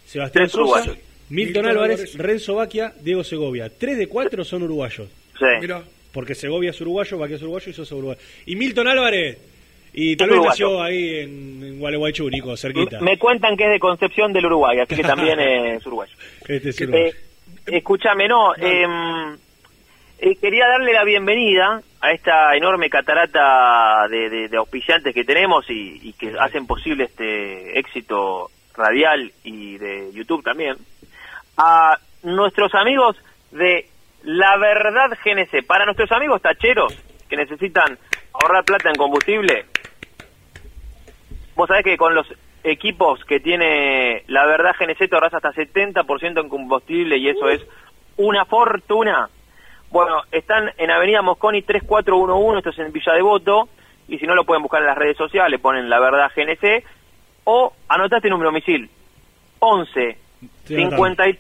Sebastián Tres Sosa, uruguayos. Milton, Milton Álvarez, Álvarez. Renzo Baquia, Diego Segovia. Tres de cuatro son uruguayos. Sí. Mira, Porque Segovia es uruguayo, Baquia es uruguayo y Sosa uruguayo. Y Milton Álvarez. Y tal vez nació ahí en, en Gualeguaychú, Nico, cerquita. Me cuentan que es de Concepción del Uruguay, así que también [laughs] es uruguayo. Este es uruguayo. Eh, escúchame, no, em, eh, quería darle la bienvenida a esta enorme catarata de, de- de auspiciantes que tenemos y, y que hacen posible este éxito radial y de YouTube también, a nuestros amigos de La Verdad GNC. Para nuestros amigos tacheros que necesitan ahorrar plata en combustible, vos sabés que con los equipos que tiene la verdad GNC te ahorras hasta 70% en combustible y eso es una fortuna. Bueno, están en Avenida Mosconi 3411, esto es en Villa Devoto, y si no lo pueden buscar en las redes sociales, ponen la verdad GNC, o anotate número misil, 11 Estoy anotando. 50, y-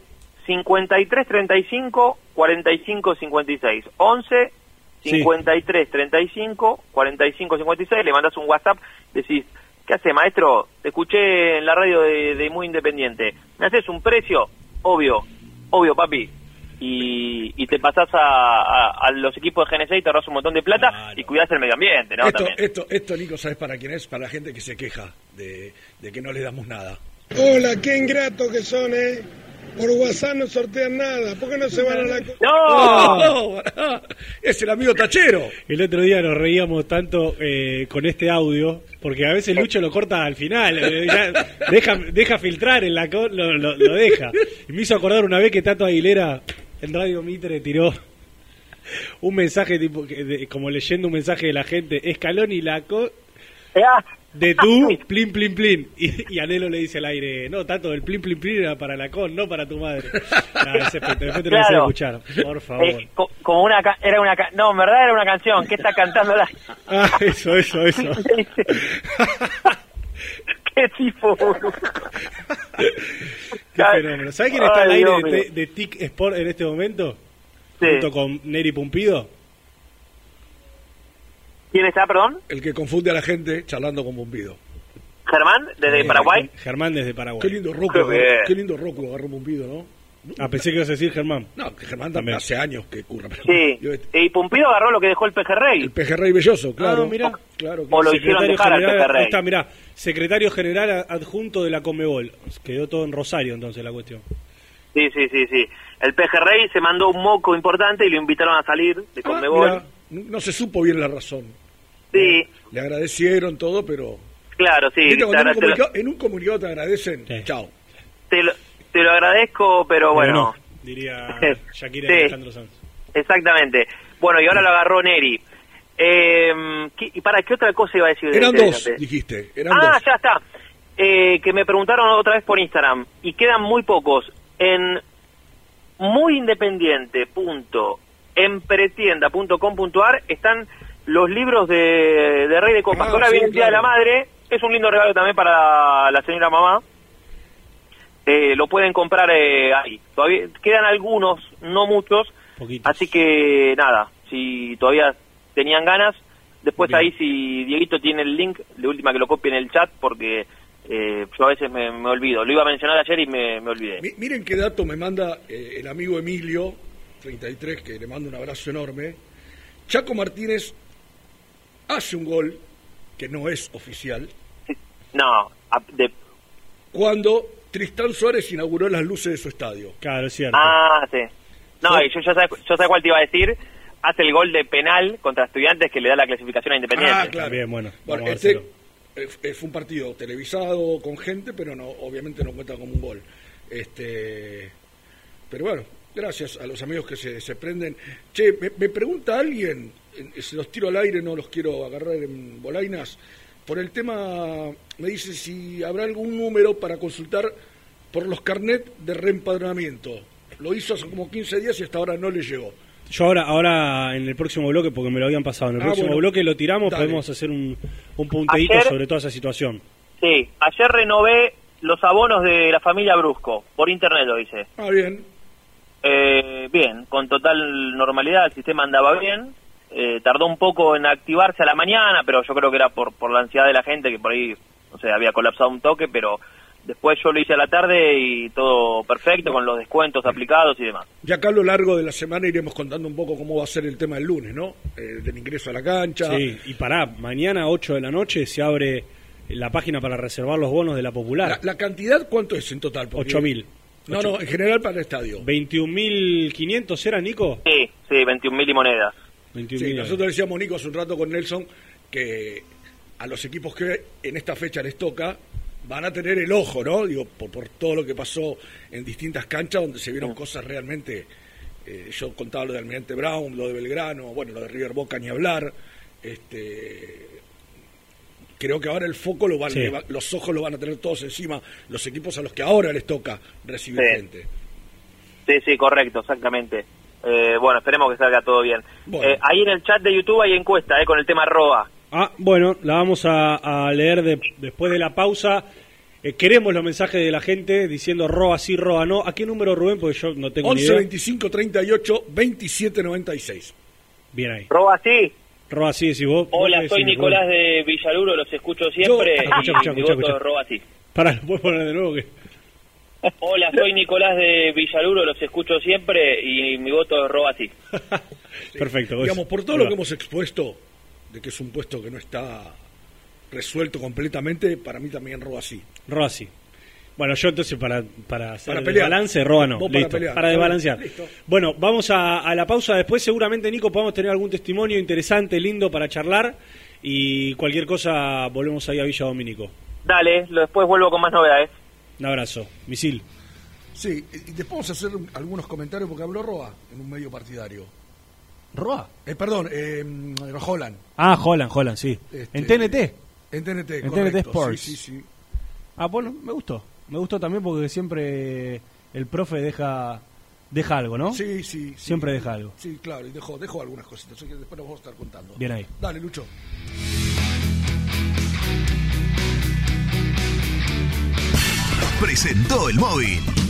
53 35 45 56, 11 Sí. 53 35 45 56, le mandas un WhatsApp, decís, ¿qué hace maestro? Te escuché en la radio de, de Muy Independiente, ¿me haces un precio? Obvio, obvio papi. Y, y te pasás a, a- a los equipos de GNC y te ahorras un montón de plata Claro. y cuidás el medio ambiente, ¿no? esto, También. esto, esto, Nico, ¿sabes para quién es? Para la gente que se queja de, de que no le damos nada. Hola, qué ingratos que son, ¿eh? Por WhatsApp no sortean nada. ¿Por qué no se van a la... ¡No! [laughs] Es el amigo tachero. El otro día nos reíamos tanto eh, con este audio, porque a veces Lucho lo corta al final, eh, ya deja, deja filtrar en la co- lo, lo- lo deja. Y me hizo acordar una vez que Tato Aguilera en Radio Mitre tiró un mensaje tipo como leyendo un mensaje de la gente, Escalón y la co Ah, de tú, plin plin plin. Y, y Anelo le dice al aire, no, Tato, el plin plin plin era para la con, no para tu madre. [laughs] Ah, ese después te lo vas a Claro. escuchar, por favor. eh, co- como una era una no en verdad era una canción que está cantando la [laughs] Ah, eso, eso, eso. [laughs] qué tipo. Qué fenómeno. ¿Sabes quién está Ay, al aire Dios de, de TIC Sport en este momento? Sí. Junto con Neri Pumpido. Quién está perdón El que confunde a la gente charlando con Bombido. Germán, desde Eh, Paraguay. Germán desde Paraguay. Qué lindo Qué bien. qué lindo Rocco agarró Pumpido, ¿no? Ah, pensé que ibas a decir Germán. No, que Germán También. hace años que curra. pero Sí. [laughs] yo- Y Pumpido agarró lo que dejó el Pejerrey. el pejerrey belloso, claro. Ah, mirá. claro que O lo hicieron Secretario dejar al general, Pejerrey. ahí está, mirá, secretario general adjunto de la Comebol. Quedó todo en Rosario entonces la cuestión. Sí, sí, sí, sí. El Pejerrey se mandó un moco importante y lo invitaron a salir de Ah, Conmebol. mirá, no se supo bien la razón. sí, Le agradecieron todo, pero... claro, sí. ¿Viste te, cuando en, un lo, comunicado, en un comunicado te agradecen? Sí. Chao. te lo- te lo agradezco, pero bueno. no, diría [laughs] Shakira Sí. y Alejandro Sanz. Exactamente. Bueno, y ahora lo agarró Neri. Eh, ¿qué- ¿Y para qué otra cosa iba a decir? de Eran dos, dijiste. Eran Ah, dos. ya está. Eh, que me preguntaron otra vez por Instagram y quedan muy pocos. En muyindependiente.empretienda.com.ar están los libros de, de Rey de Copas. Ah, Ahora sí, viene el Día de la. Madre. Es un lindo regalo también para la señora mamá. Eh, lo pueden comprar eh, ahí. Todavía quedan algunos, no muchos. Poquitos. Así que nada, si todavía tenían ganas, después Bien. ahí si Dieguito tiene el link, de última que lo copie en el chat porque eh, yo a veces me, me olvido. Lo iba a mencionar ayer y me, me olvidé. Mi- Miren qué dato me manda eh, el amigo Emilio, 33, que le mando un abrazo enorme. Chaco Martínez hace un gol que no es oficial [laughs] No, de- cuando Tristán Suárez inauguró las luces de su estadio. Claro, es cierto. ah, sí. No, y yo ya sé, yo sé cuál te iba a decir. Hace el gol de penal contra estudiantes que le da la clasificación a Independiente. Ah, claro. Bien, bueno, Bueno, este eh, eh, fue un partido televisado con gente, pero no, obviamente no cuenta como un gol. Este, pero bueno, gracias a los amigos que se, se prenden. Che, me, me pregunta alguien, se los tiro al aire, no los quiero agarrar en bolainas, por el tema, me dice si habrá algún número para consultar por los carnet de reempadronamiento. Lo hizo hace como 15 días y hasta ahora no le llegó. Yo ahora, ahora en el próximo bloque, porque me lo habían pasado, en el Ah, próximo bueno. bloque lo tiramos, Dale. podemos hacer un, un punteíto Ayer- sobre toda esa situación. Sí, ayer renové los abonos de la familia Brusco. Por internet lo hice. Ah, bien. Eh, bien, con total normalidad, el sistema andaba bien. Eh, tardó un poco en activarse a la mañana, pero yo creo que era por, por la ansiedad de la gente que por ahí, no sé, había colapsado un toque, pero después yo lo hice a la tarde y todo perfecto, con los descuentos aplicados y demás. Ya acá a lo largo de la semana iremos contando un poco cómo va a ser el tema el lunes, ¿no? Eh, del ingreso a la cancha. Sí, y pará, mañana 8 de la noche se abre la página para reservar los bonos de la Popular. La, la cantidad, ¿cuánto es en total? Porque- 8.000. No, no, en general para el estadio. 21.500 era, Nico. Sí, sí, 21.000 y monedas. 21.000. Sí, nosotros decíamos, Nico, hace un rato con Nelson, que a los equipos que en esta fecha les toca van a tener el ojo, ¿no? Digo, por, por todo lo que pasó en distintas canchas donde se vieron cosas realmente... eh, yo contaba lo de Almirante Brown, lo de Belgrano, bueno, lo de River Boca ni hablar. Este, creo que ahora el foco lo van, Sí. va- los ojos lo van a tener todos encima los equipos a los que ahora les toca recibir Sí. gente. Sí, sí, correcto, exactamente. Eh, bueno, esperemos que salga todo bien. Bueno. Eh, ahí en el chat de YouTube hay encuesta eh, con el tema ROA. Ah, bueno, la vamos a, a leer de- después de la pausa. Eh, queremos los mensajes de la gente diciendo roba sí, roba no. ¿A qué número, Rubén? Porque yo no tengo ni 11 idea. 25 38 27 96. Bien ahí. ROA sí. Roba sí, decís vos. Hola, ¿Vos qué soy decís, Nicolás de Villaluro, los escucho siempre Yo- Escucha, y escucha, mi escucha, voto escucha. es ROA sí. Pará, [laughs] ¿lo puedes poner de nuevo? que Hola, soy Nicolás de Villaluro, los escucho siempre y mi voto es ROA sí. [laughs] Perfecto. vos- Digamos, por todo lo que hemos expuesto, de que es un puesto que no está resuelto completamente, para mí también roba así. Roba sí. Bueno, yo entonces para, para hacer Para el balance, roba no. Para Listo, pelear. para desbalancear. listo. Bueno, vamos a, a la pausa. Después seguramente, Nico, podamos tener algún testimonio interesante, lindo para charlar. Y cualquier cosa, volvemos ahí a Villa Domínico. Dale, lo- después vuelvo con más novedades. Un abrazo. Misil. Sí, y después vamos a hacer un- algunos comentarios porque habló Roa en un medio partidario. ¿Roa? Eh, perdón, eh, Holland. Ah, Holland, Holland, sí. Este, ¿En TNT? En TNT, En correcto, TNT Sports. Sí, sí, sí. Ah, bueno, me gustó. Me gustó también porque siempre el profe deja deja algo, ¿no? Sí, sí, sí. Siempre deja algo. Sí, claro, y dejó, dejó algunas cositas, así que después nos vamos a estar contando. Bien ahí. Dale, Lucho. Presentó el móvil.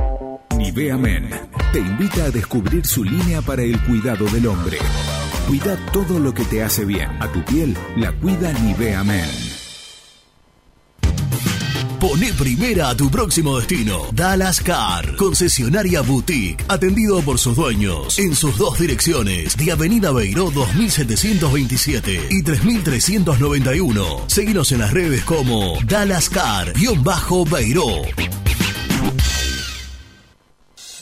Nivea Men te invita a descubrir su línea para el cuidado del hombre. Cuida todo lo que te hace bien. A tu piel la cuida Nivea Men. Pone primera a tu próximo destino. Dallas Car, concesionaria boutique, atendido por sus dueños en sus dos direcciones, de Avenida Beiró 2727 y 3391. Seguinos en las redes como Dallas Car-Beiró.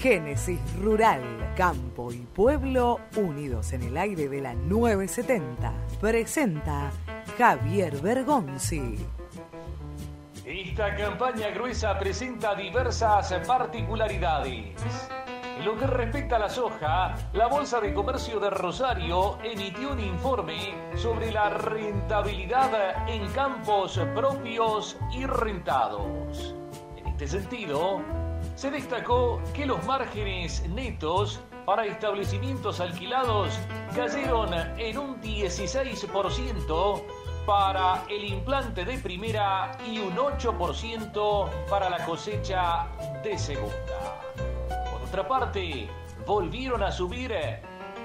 Génesis Rural, Campo y Pueblo unidos en el aire de la 970. Presenta Javier Bergonzi. Esta campaña gruesa presenta diversas particularidades. En lo que respecta a la soja, la Bolsa de Comercio de Rosario emitió un informe sobre la rentabilidad en campos propios y rentados. En este sentido, se destacó que los márgenes netos para establecimientos alquilados cayeron en un 16% para el implante de primera y un 8% para la cosecha de segunda. Por otra parte, volvieron a subir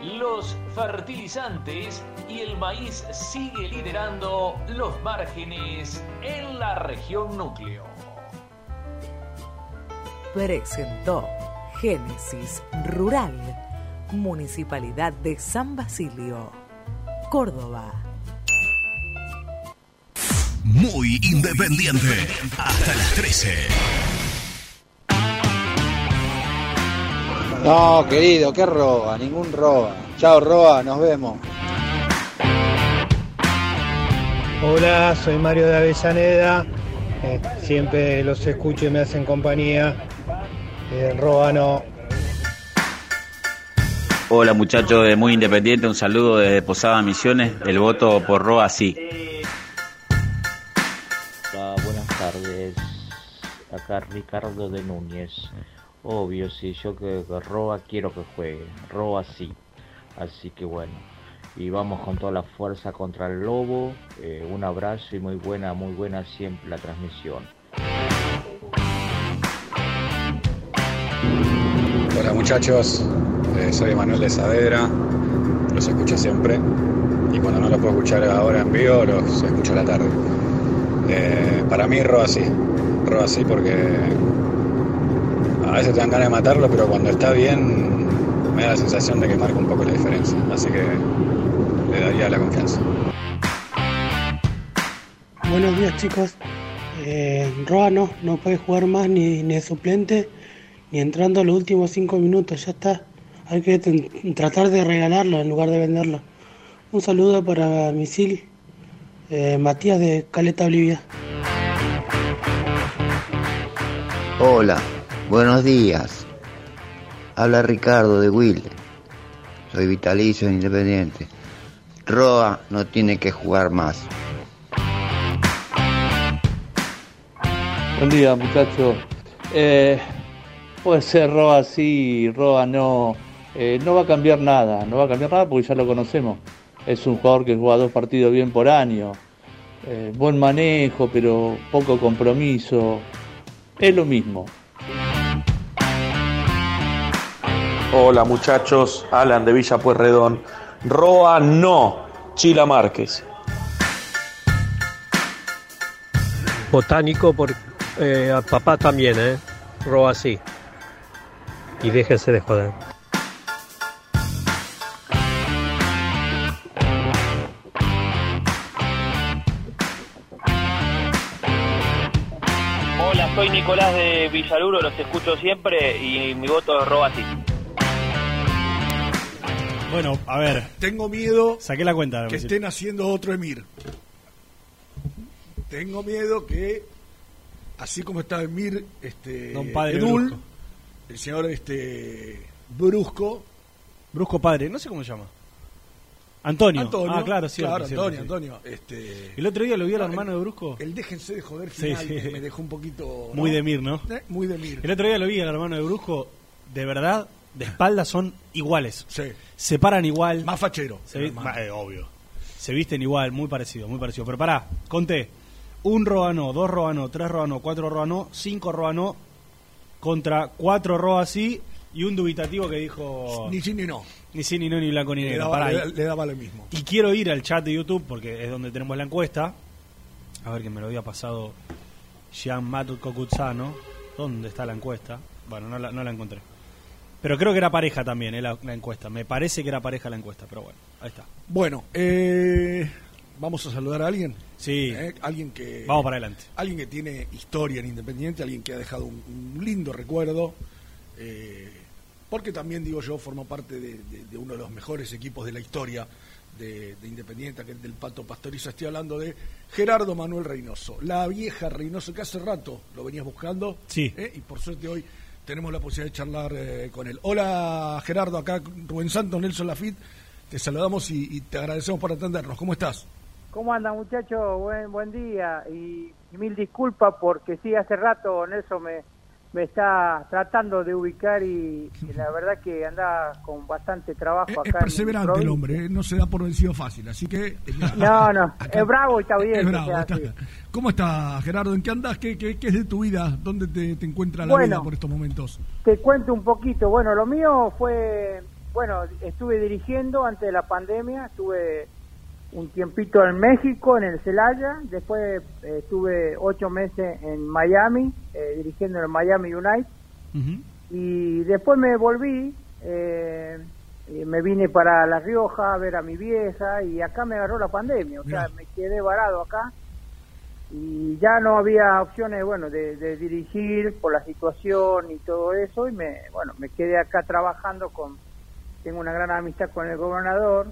los fertilizantes y el maíz sigue liderando los márgenes en la región núcleo. Presentó Génesis Rural, Municipalidad de San Basilio, Córdoba. Muy independiente. Hasta las 13. No, querido, ¿qué roba? Ningún roba. Chao, roba, nos vemos. Hola, soy Mario de Avellaneda. Eh, siempre los escucho y me hacen compañía. Eh, Roa no. Hola muchachos de Muy Independiente, un saludo desde Posada Misiones, el voto por Roa sí. Hola, buenas tardes. Acá Ricardo de Núñez. Obvio, sí, yo que, que Roa quiero que juegue. Roa sí. Así que bueno. Y vamos con toda la fuerza contra el Lobo. Eh, un abrazo y muy buena, muy buena siempre la transmisión. Muchachos, Eh, soy Manuel de Saavedra, los escucho siempre y cuando no los puedo escuchar ahora en vivo los escucho a la tarde. Eh, para mí Roa sí, Roa sí porque a veces te dan ganas de matarlo, pero cuando está bien me da la sensación de que marca un poco la diferencia, así que le daría la confianza. Buenos días chicos. Eh, Roa no, no puede jugar más ni, ni de suplente ni entrando a los últimos cinco minutos, ya está. Hay que tratar de regalarlo en lugar de venderlo. Un saludo para Misil eh, Matías de Caleta Olivia. Hola, buenos días. Habla Ricardo de Will. Soy vitalicio e independiente. Roa no tiene que jugar más. Buen día, muchachos. Eh, puede ser Roa sí, Roa no. Eh, no va a cambiar nada, no va a cambiar nada porque ya lo conocemos. Es un jugador que juega dos partidos bien por año. Eh, buen manejo, pero poco compromiso. Es lo mismo. Hola muchachos, Alan de Villa Pueyrredón. Roa no, Chila Márquez. Botánico, por, eh, a papá también, ¿eh? Roa sí. Y déjense de joder. Hola, soy Nicolás de Villaluro, los escucho siempre y mi voto es Roba sí. Bueno, a ver. Tengo miedo Saqué la cuenta. que estén haciendo otro Emir. Tengo miedo que, así como está Emir, este, Don Padre Edul, Brusco. El señor este, Brusco, Brusco padre, no sé cómo se llama. Antonio. Antonio, Ah, claro, cierto, claro, cierto, Antonio, sí. Antonio, este, El otro día lo vi al no, hermano el- de Brusco. El déjense de joder final sí. que me dejó un poquito... Muy de Mir, ¿no? Eh, Muy de Mir. El otro día lo vi al hermano de Brusco. De verdad, de espalda son iguales. Sí. Se paran igual. Más fachero. Se ma- eh, obvio. Se visten igual, muy parecido, muy parecido. Pero pará, conté. Un Roano, dos Roano, tres Roano, cuatro Roano, cinco Roano contra cuatro Roa sí y un dubitativo que dijo... Ni sí ni no. Ni sí, ni no, ni blanco, ni Le negro. daba, le y- da- le daba lo mismo. y quiero ir al chat de YouTube porque es donde tenemos la encuesta. A ver que me lo había pasado Jean Matt Cocuzzano. ¿Dónde está la encuesta? Bueno, no la, no la encontré. Pero creo que era pareja también, eh, la, la encuesta. Me parece que era pareja la encuesta, pero bueno, ahí está. Bueno, eh, vamos a saludar a alguien. Sí. Eh, alguien que Vamos para adelante. Alguien que tiene historia en Independiente, alguien que ha dejado un, un lindo recuerdo. eh, porque también, digo yo, formó parte de, de- de uno de los mejores equipos de la historia de, de Independiente, que es del Pato Pastoriza. Estoy hablando de Gerardo Manuel Reynoso, la vieja Reynoso, que hace rato lo venías buscando. Sí. eh, y por suerte hoy tenemos la posibilidad de charlar eh, con él. Hola Gerardo, acá Rubén Santos, Nelson Lafitte. Te saludamos y, y te agradecemos por atendernos. ¿Cómo estás? ¿Cómo andan muchachos? Buen, buen día y, mil disculpas porque sí, hace rato Nelson me, me está tratando de ubicar y, y la verdad que anda con bastante trabajo Es, acá. es perseverante el hombre, eh, no se da por vencido fácil, así que... eh, No, no, [laughs] es bravo y está bien. Es bravo, está-. ¿Cómo está Gerardo? ¿En qué andas? ¿Qué, qué, qué es de tu vida? ¿Dónde te, te encuentra la Bueno. vida por estos momentos? Te cuento un poquito. Bueno, lo mío fue, bueno, estuve dirigiendo antes de la pandemia, estuve un tiempito en México, en el Celaya, después eh, estuve ocho meses en Miami, eh, dirigiendo en el Miami United, y después me volví, eh, y me vine para La Rioja a ver a mi vieja, y acá me agarró la pandemia, o sea, me quedé varado acá, y ya no había opciones bueno de, de dirigir por la situación y todo eso. Y me bueno me quedé acá trabajando con tengo una gran amistad con el gobernador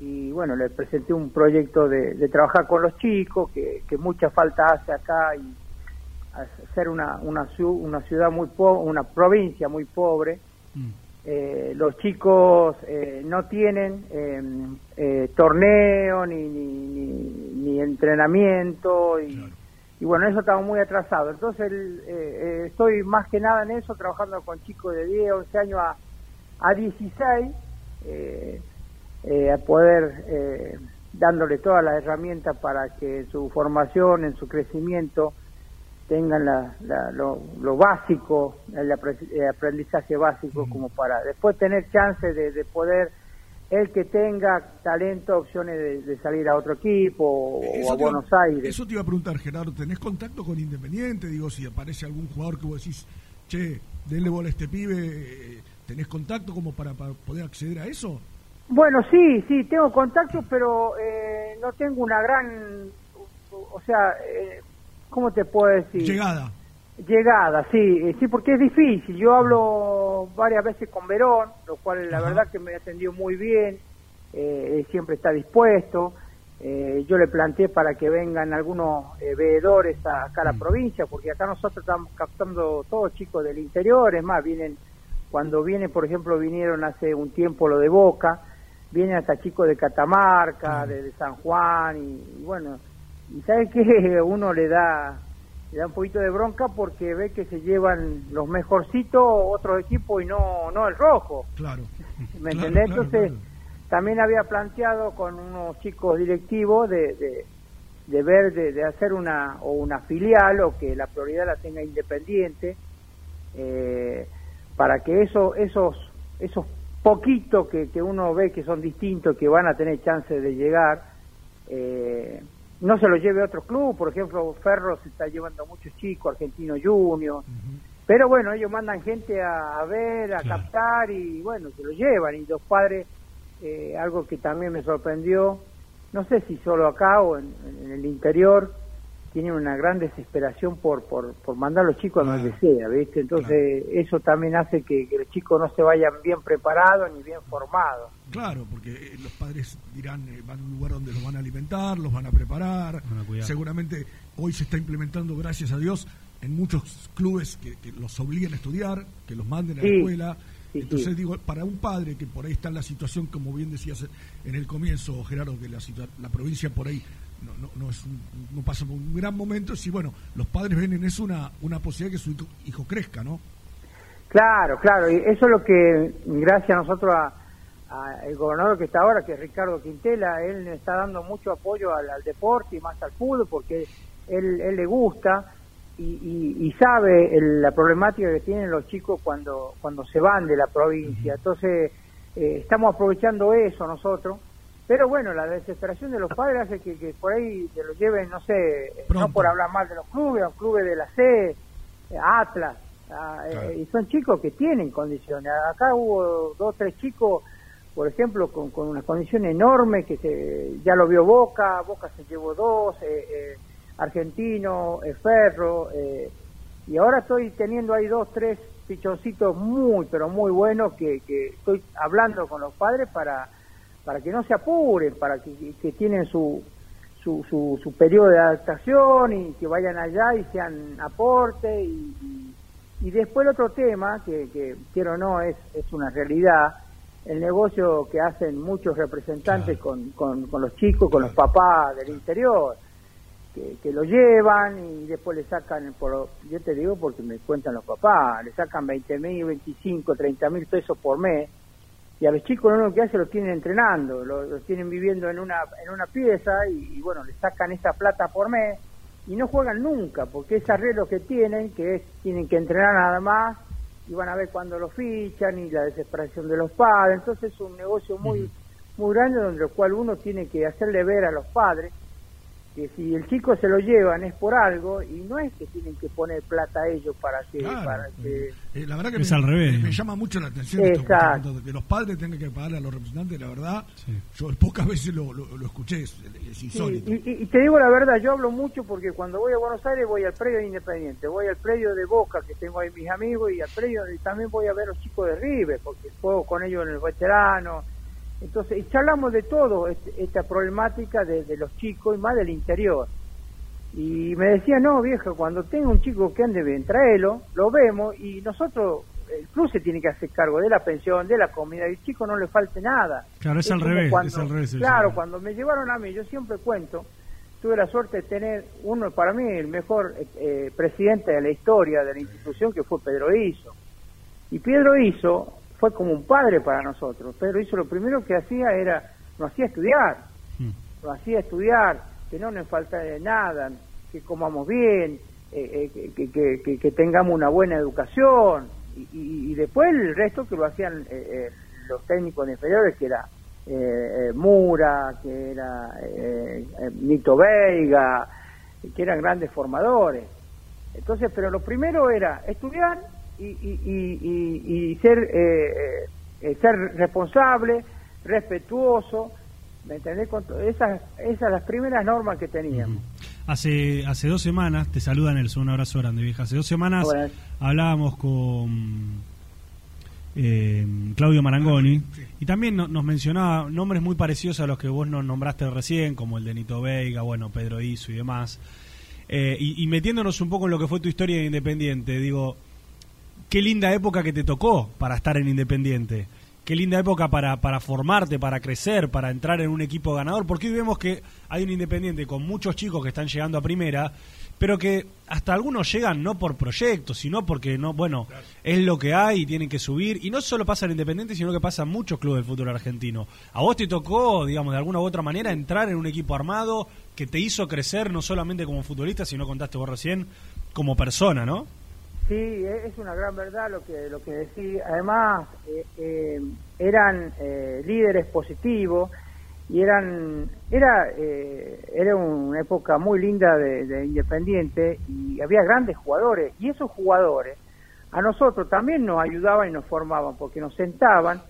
y bueno le presenté un proyecto de, de trabajar con los chicos que, que mucha falta hace acá y, a ser una, una, una ciudad muy pobre, una provincia muy pobre. Eh, los chicos eh, no tienen eh, eh, torneo ni, ni, ni, ni entrenamiento y, y bueno, eso estamos muy atrasado. Entonces el, eh, eh, estoy más que nada en eso, trabajando con chicos de 10, 11 años a, a 16, eh, eh, a poder eh, dándole todas las herramientas para que en su formación, en su crecimiento, tengan la, la- lo, lo básico, el, apre- el aprendizaje básico, como para después tener chance de, de poder, el que tenga talento, opciones de, de salir a otro equipo o, o a iba- Buenos Aires. Eso te iba a preguntar, Gerardo, ¿tenés contacto con Independiente? Digo, si aparece algún jugador que vos decís, che, denle bola a este pibe, eh, ¿tenés contacto como para, para poder acceder a eso? Bueno, sí, sí, tengo contactos, pero eh, no tengo una gran, o sea, eh, ¿cómo te puedo decir? Llegada. Llegada, sí, eh, sí, porque es difícil. Yo hablo varias veces con Verón, lo cual la verdad que me atendió muy bien, eh, él siempre está dispuesto. Eh, yo le planteé para que vengan algunos eh, veedores a- acá a la provincia, porque acá nosotros estamos captando todos chicos del interior, es más, vienen, cuando vienen, por ejemplo, vinieron hace un tiempo lo de Boca, vienen hasta chicos de Catamarca, de, de San Juan, y, y bueno, y sabes que [laughs] uno le da le da un poquito de bronca porque ve que se llevan los mejorcitos otros equipos y no no el rojo. Claro. ¿Me Claro, entendés? claro, Entonces, también había planteado con unos chicos directivos de, de, de ver, de, de hacer una, o una filial o que la prioridad la tenga independiente, eh, para que eso, esos, esos poquitos que, que uno ve que son distintos, que van a tener chance de llegar, eh, no se lo lleve a otro club, por ejemplo, Ferro se está llevando a muchos chicos, Argentino Junior, pero bueno, ellos mandan gente a, a ver, a captar y bueno, se lo llevan. Y los padres, eh, algo que también me sorprendió, no sé si solo acá o en, en el interior, tienen una gran desesperación por, por, por mandar a los chicos a donde sea, ¿viste? Entonces, eso también hace que, que los chicos no se vayan bien preparados ni bien formados. Claro, porque eh, los padres dirán, eh, van a un lugar donde los van a alimentar, los van a preparar. Seguramente hoy se está implementando, gracias a Dios, en muchos clubes que, que los obliguen a estudiar, que los manden a la escuela. sí, Entonces sí. digo, para un padre que por ahí está en la situación, como bien decías en el comienzo, Gerardo, que la, situa- la provincia por ahí no, no, no, es un- no pasa por un gran momento, si bueno, los padres ven en eso una, una posibilidad que su hijo, crezca, ¿no? Claro, claro, y eso es lo que, gracias a nosotros, a, a el gobernador que está ahora, que es Ricardo Quintela, él está dando mucho apoyo al, al deporte y más al fútbol, porque él, él le gusta y, y- y sabe el- la problemática que tienen los chicos cuando, cuando se van de la provincia. Entonces, eh, estamos aprovechando eso nosotros. Pero bueno, la desesperación de los padres hace que, que por ahí se lo lleven, no sé, no por hablar mal de los clubes, a un clubes de la C, eh, Atlas, eh, y son chicos que tienen condiciones. Acá hubo dos, tres chicos, por ejemplo, con, con una condición enorme que se, ya lo vio Boca, Boca se llevó dos, eh, eh, Argentino, eh, Ferro, eh, y ahora estoy teniendo ahí dos, tres pichoncitos muy, pero muy buenos que, que estoy hablando con los padres para, para que no se apuren, para que, que tienen su, su, su, su periodo de adaptación y que vayan allá y sean aporte y, y, y después el otro tema que, que quiero o no es, es una realidad el negocio que hacen muchos representantes con, con, con los chicos con los papás del interior que, que lo llevan y después le sacan por, yo te digo porque me cuentan los papás le sacan 20 mil 25 30 mil pesos por mes y a los chicos lo único que hacen los tienen entrenando, los, los tienen viviendo en una, en una pieza y, y, bueno, le sacan esa plata por mes y no juegan nunca, porque ese arreglo que tienen, que es, tienen que entrenar nada más y van a ver cuando lo fichan y la desesperación de los padres, entonces es un negocio muy, muy grande donde lo cual uno tiene que hacerle ver a los padres que si el chico se lo llevan es por algo y no es que tienen que poner plata a ellos para que, Claro. para que Eh, la verdad que Es me, al revés. me- llama mucho la atención esto, Exacto. esto que los padres tengan que pagarle a los representantes, la verdad, yo pocas veces lo, lo, lo escuché, es, es Sí, insólito. y, y- y te digo la verdad, yo hablo mucho porque cuando voy a Buenos Aires voy al predio de Independiente, voy al predio de Boca, que tengo ahí mis amigos, y al predio y también voy a ver a los chicos de River, porque juego con ellos en el veterano. Entonces, y charlamos de todo, este- esta problemática de, de los chicos y más del interior. Y me decía, no, vieja, cuando tenga un chico que ande bien, tráelo, lo vemos y nosotros, el club se tiene que hacer cargo de la pensión, de la comida, y al chico no le falte nada. Claro, es, al como revés, cuando- es al revés. el Claro, cuando me llevaron a mí, yo siempre cuento, tuve la suerte de tener uno, para mí, el mejor eh, eh, presidente de la historia de la institución, que fue Pedro Iso. Y Pedro Iso fue como un padre para nosotros. Pedro Iso lo primero que hacía era, nos hacía estudiar, nos hacía estudiar, que no nos falta de nada, que comamos bien, eh, eh, que, que- que- que tengamos una buena educación. Y, y- y después el resto que lo hacían eh, eh, los técnicos inferiores, que era eh, eh, Mura, que era Nito Veiga, que eran grandes formadores. Entonces, pero lo primero era estudiar y, y- y- y- y ser, eh, eh, ser responsable, respetuoso, ¿me entendés? Esas, esas las primeras normas que teníamos. Hace, hace dos semanas, te saluda Nelson, un abrazo grande, vieja. Hace dos semanas Buenas. hablábamos con eh, Claudio Marangoni y también no- nos mencionaba nombres muy parecidos a los que vos nos nombraste recién, como el de Nito Veiga, bueno, Pedro Iso y demás. Eh, y, y metiéndonos un poco en lo que fue tu historia de Independiente, digo, qué linda época que te tocó para estar en Independiente. Qué linda época para, para formarte, para crecer, para entrar en un equipo ganador. Porque hoy vemos que hay un Independiente con muchos chicos que están llegando a primera, pero que hasta algunos llegan no por proyectos, sino porque no, bueno, es lo que hay y tienen que subir. Y no solo pasa en Independiente, sino que pasa en muchos clubes del fútbol argentino. A vos te tocó, digamos, de alguna u otra manera entrar en un equipo armado que te hizo crecer no solamente como futbolista, sino contaste vos recién, como persona, ¿no? Sí, e- es una gran verdad lo que lo que decís. Además, eh, eh, eran eh, líderes positivos y eran era eh, era una época muy linda de, de Independiente y había grandes jugadores y esos jugadores a nosotros también nos ayudaban y nos formaban porque nos sentaban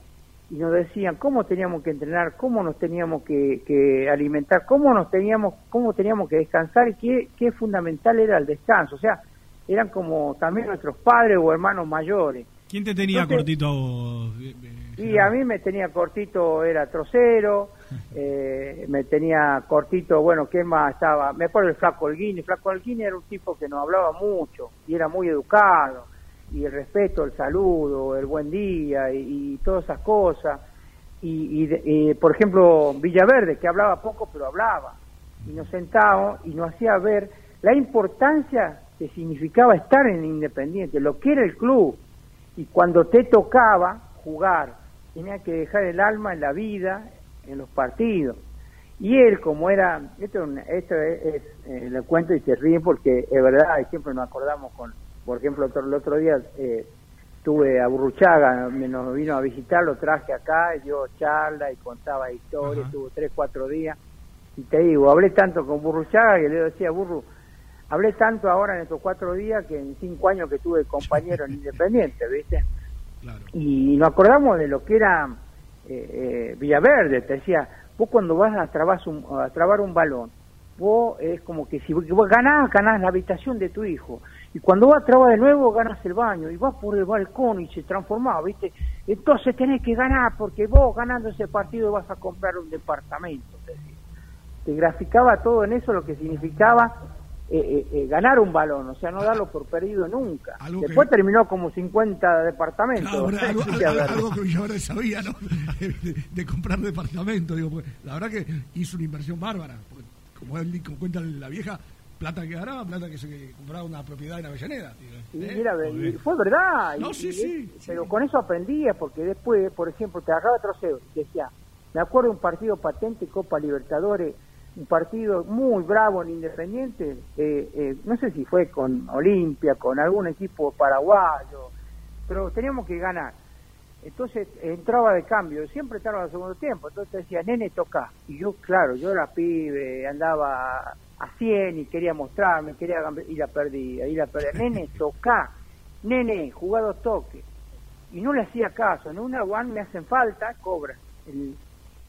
y nos decían cómo teníamos que entrenar, cómo nos teníamos que, que alimentar, cómo nos teníamos cómo teníamos que descansar y qué, qué fundamental era el descanso. O sea, eran como también nuestros padres o hermanos mayores. ¿Quién te tenía Entonces- cortito a vos? Y a mí me tenía cortito, era trocero, [laughs] eh, me tenía cortito, bueno, ¿qué más estaba? Me acuerdo el Flaco Holguín, el Flaco Holguín era un tipo que nos hablaba mucho y era muy educado, y el respeto, el saludo, el buen día y, y todas esas cosas. Y, y de- y, por ejemplo, Villaverde, que hablaba poco, pero hablaba, y nos sentábamos y nos hacía ver la importancia que significaba estar en Independiente, lo que era el club, y cuando te tocaba jugar, tenía que dejar el alma en la vida, en los partidos. Y él, como era, esto, esto es, es, eh, lo cuento y se ríen porque es verdad, y siempre nos acordamos con, por ejemplo, otro- el otro día eh, tuve a Burruchaga, me nos vino a visitar, lo traje acá, y dio charla y contaba historias, tuvo tres, cuatro días. Y te digo, hablé tanto con Burruchaga que le decía, Burru, hablé tanto ahora en estos cuatro días que en cinco años que tuve compañero en [laughs] Independiente, ¿viste? Y nos acordamos de lo que era eh, eh, Villaverde, te decía, vos cuando vas a un, a trabar un balón, vos es como que si vos ganás, ganás la habitación de tu hijo. Y cuando vas a trabar de nuevo, ganas el baño. Y vas por el balcón y se transformaba, ¿viste? Entonces tenés que ganar, porque vos ganando ese partido vas a comprar un departamento. Te. Te graficaba todo en eso lo que significaba eh, eh, eh, ganar un balón, o sea, no darlo por perdido nunca. Que- Después terminó como 50 departamentos. Claro, [laughs] algo, algo- algo que Villaverde sabía, ¿no? [laughs] De, de comprar departamento, digo, porque la verdad que hizo una inversión bárbara. porque como, él, como cuenta la vieja, plata que ganaba, plata que se compraba una propiedad en Avellaneda. Y ¿eh? mira, y fue verdad. No, y- sí, y- sí, Pero con eso aprendías, porque después, por ejemplo, te agarraba troceo y decía, me acuerdo un partido patente Copa Libertadores, un partido muy bravo en Independiente, eh, eh, no sé si fue con Olimpia, con algún equipo paraguayo, pero teníamos que ganar. Entonces entraba de cambio, siempre estaba en el segundo tiempo, entonces decía, nene, toca. Y yo, claro, yo era pibe, andaba a 100 y quería mostrarme, quería y la perdía, y la perdía. [laughs] Nene, toca, nene, jugado toque. Y no le hacía caso, en una one me hacen falta, cobra. El-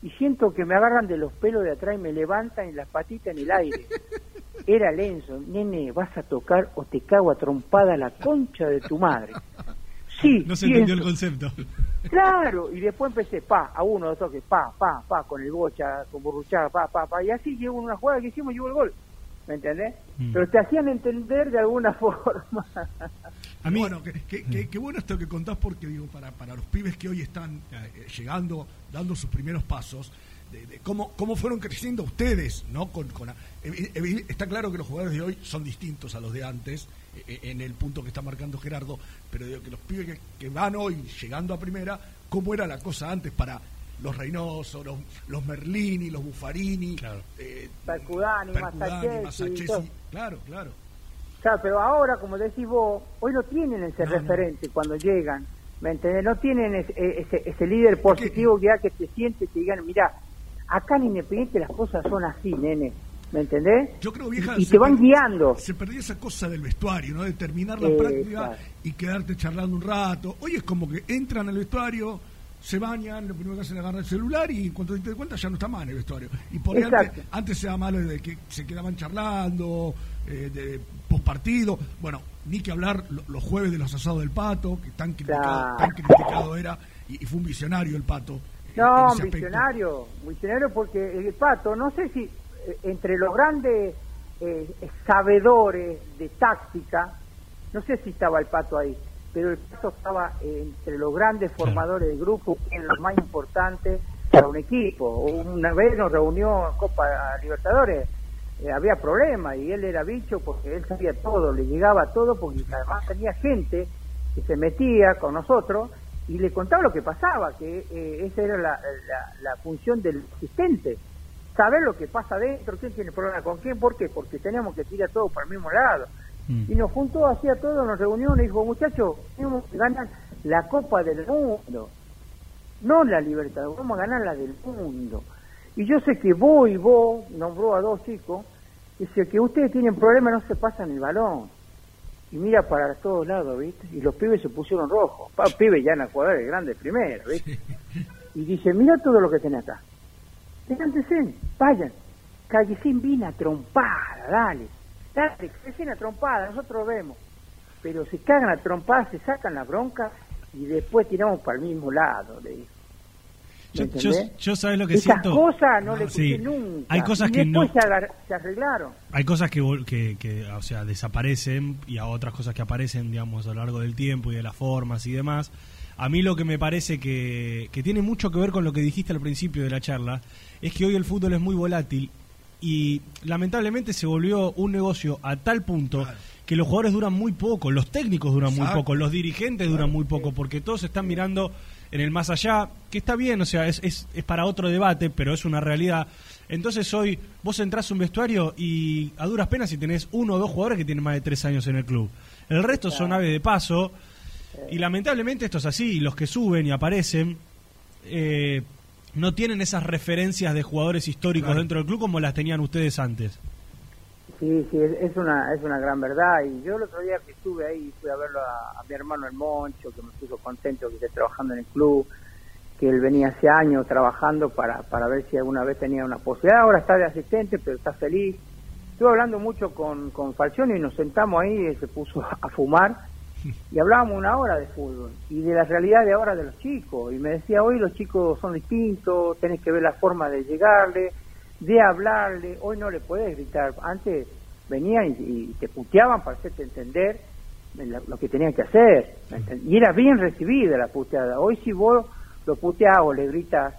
y siento que me agarran de los pelos de atrás y me levantan y las patitas en el aire. [laughs] Era Lenzo, nene, vas a tocar o te cago a trompada la concha de tu madre. Sí, [laughs] No se entendió el concepto. Claro, y después empecé, pa, a uno, dos toques, pa, pa, pa, con el bocha, con Burruchaga, pa, pa, pa, y así llegó una jugada que hicimos y llegó el gol. ¿me entendés? Mm. Pero te hacían entender de alguna [laughs] forma. Bueno, que, que- que- que bueno esto que contás porque digo, para, para los pibes que hoy están eh, llegando, dando sus primeros pasos, de, de cómo, cómo fueron creciendo ustedes, ¿no? Con, con, evi- evi- está claro que los jugadores de hoy son distintos a los de antes, eh, en el punto que está marcando Gerardo, pero digo que los pibes que, que van hoy llegando a primera, ¿cómo era la cosa antes para los Reynoso, los, los Merlini, los Buffarini, eh, Percudani, Percudani, Masachesi, Masachesi? todo. Claro, claro. Claro, pero ahora, como decís vos, hoy no tienen ese referente cuando llegan, ¿me entendés? No tienen ese, ese, ese líder positivo que, que te siente y te digan, mira, acá en Independiente las cosas son así, nene, ¿me entendés? Yo creo, vieja, y, y se te van guiando. Se perdió esa cosa del vestuario, ¿no? De terminar la Eh, práctica claro. y quedarte charlando un rato. Hoy es como que entran al vestuario, se bañan, lo primero que hacen es agarrar el celular y cuando te das cuenta ya no está mal el vestuario. Y por ahí antes, antes se da malo de que se quedaban charlando, eh, de postpartido. Bueno, ni que hablar lo- los jueves de los asados del pato, que tan criticado, Claro. tan criticado era, y, y fue un visionario el pato. en No, un visionario, visionario porque el Pato, no sé si eh, entre los grandes eh, sabedores de táctica, no sé si estaba el Pato ahí, pero el Pato estaba eh, entre los grandes formadores de grupo, que es lo más importante para un equipo. Una vez nos reunió en Copa Libertadores, eh, había problemas y él era bicho porque él sabía todo, le llegaba todo porque además tenía gente que se metía con nosotros y le contaba lo que pasaba, que eh, esa era la, la- la función del asistente, saber lo que pasa adentro, quién tiene problema con quién, ¿por qué? Porque teníamos que tirar todo para el mismo lado. Y nos juntó, hacía todo, nos reunió, y dijo, muchachos, tenemos que ganar la Copa del Mundo, no la Libertad, vamos a ganar la del mundo. Y yo sé que vos y vos, nombró a dos chicos, dice que ustedes tienen problemas, no se pasan el balón. Y mira para todos lados, ¿viste? Y los pibes se pusieron rojos. Pa, pibes ya en jugadores grandes primero, ¿viste? Y dice, mira todo lo que tenés acá. Levántense, vayan. Callecín vino a trompada, dale. Dale, Callecín a trompada, nosotros vemos. Pero se cagan a trompada, se sacan la bronca y después tiramos para el mismo lado, le dijo. Yo, sabes lo que Esas siento. cosas no le Sí. escuché nunca. Hay cosas Y que no. después se, arreglaron. Hay cosas que, vol- que, que, o sea, desaparecen y a otras cosas que aparecen, digamos, a lo largo del tiempo y de las formas y demás. A mí lo que me parece que, que tiene mucho que ver con lo que dijiste al principio de la charla es que hoy el fútbol es muy volátil y lamentablemente se volvió un negocio a tal punto que los jugadores duran muy poco, los técnicos duran muy poco, los dirigentes duran muy poco, porque todos están mirando en el más allá, que está bien, o sea, es, es, es para otro debate, pero es una realidad. Entonces hoy vos entrás a un vestuario y a duras penas si tenés uno o dos jugadores que tienen más de tres años en el club. El resto son ave de paso y lamentablemente esto es así, los que suben y aparecen eh, no tienen esas referencias de jugadores históricos Claro. dentro del club como las tenían ustedes antes. Sí, sí, es, una es una gran verdad. Y yo el otro día que estuve ahí, fui a verlo a, mi hermano el Moncho, que me puso contento que esté trabajando en el club, que él venía hace años trabajando para, para ver si alguna vez tenía una posibilidad. Ahora está de asistente, pero está feliz. Estuve hablando mucho con, con Falcioni y nos sentamos ahí, él se puso a fumar y hablábamos una hora de fútbol y de la realidad de ahora de los chicos. Y me decía, hoy los chicos son distintos, tenés que ver la forma de llegarle, de hablarle. Hoy no le puedes gritar. Antes venían y, y te puteaban para hacerte entender lo, lo que tenían que hacer. ¿me entendés? Y era bien recibida la puteada. Hoy si vos lo puteás o le gritas,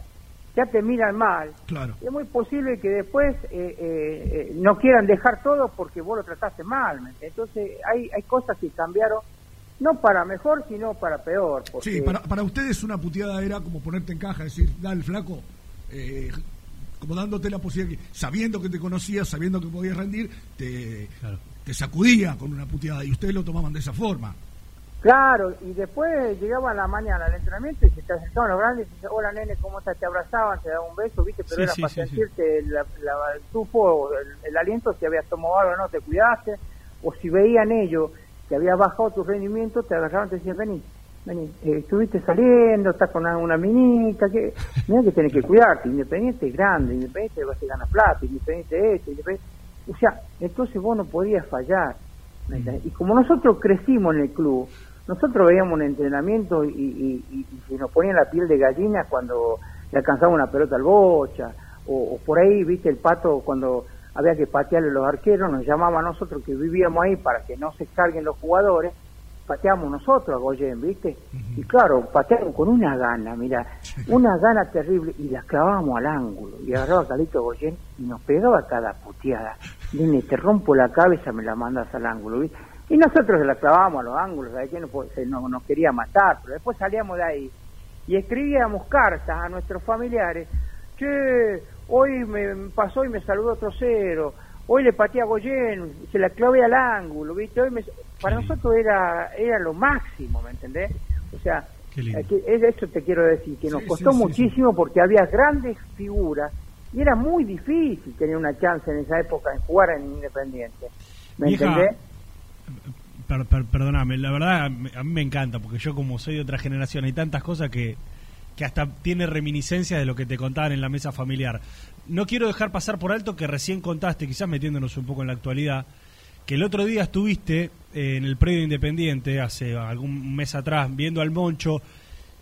ya te miran mal. Claro. Es muy posible que después eh, eh, eh, no quieran dejar todo porque vos lo trataste mal. Entonces hay, hay cosas que cambiaron, no para mejor, sino para peor. Porque Sí, para, para ustedes una puteada era como ponerte en caja, decir, dale flaco, eh, como dándote la posibilidad, que, sabiendo que te conocías, sabiendo que podías rendir, te, te sacudía con una puteada y ustedes lo tomaban de esa forma. Claro, y después llegaba a la mañana al entrenamiento y se te acercaban los grandes y decían, hola nene, ¿cómo estás? Te abrazaban, te daban un beso, ¿viste? Pero Sí, era sí, para sí, sí. sentirte la- la- el tufo, el, el aliento, si habías tomado algo o no, te cuidaste, o si veían ellos que había bajado tu rendimiento, te agarraban y te decían, vení, vení, eh, estuviste saliendo, estás con una, una minita, que mira que tenés que cuidarte, Independiente es grande, Independiente vas a ganar plata, Independiente es esto, Independiente... O sea, entonces vos no podías fallar. ¿me entendés? Y como nosotros crecimos en el club, nosotros veíamos un entrenamiento y, y, y- y se nos ponía la piel de gallina cuando le alcanzaba una pelota al bocha, o, o por ahí, viste, el pato cuando había que patearle los arqueros, nos llamaba a nosotros que vivíamos ahí para que no se carguen los jugadores, pateamos nosotros a Goyen, ¿viste? Y claro, pateamos con una gana, mira, una gana terrible, y la clavábamos al ángulo, y agarraba a Calito Goyen y nos pegaba cada puteada. Nene, te rompo la cabeza, me la mandas al ángulo, ¿viste? Y nosotros la clavábamos a los ángulos, ¿sabes qué? No, se- no- nos quería matar, pero después salíamos de ahí y escribíamos cartas a nuestros familiares. Che, hoy me pasó y me saludó otro cero. Hoy le pateé a Goyen, se la clavé al ángulo, ¿viste? Hoy me- para nosotros era era lo máximo, ¿me entendés? O sea, eh, eso te quiero decir, que nos Sí, costó sí, sí, muchísimo porque había grandes figuras y era muy difícil tener una chance en esa época en jugar en Independiente. ¿Me Vieja, entendés? Per- per- perdóname, la verdad a mí me encanta, porque yo como soy de otra generación, hay tantas cosas que, que hasta tiene reminiscencias de lo que te contaban en la mesa familiar. No quiero dejar pasar por alto que recién contaste, quizás metiéndonos un poco en la actualidad, que el otro día estuviste eh, en el predio Independiente, hace algún mes atrás, viendo al Moncho.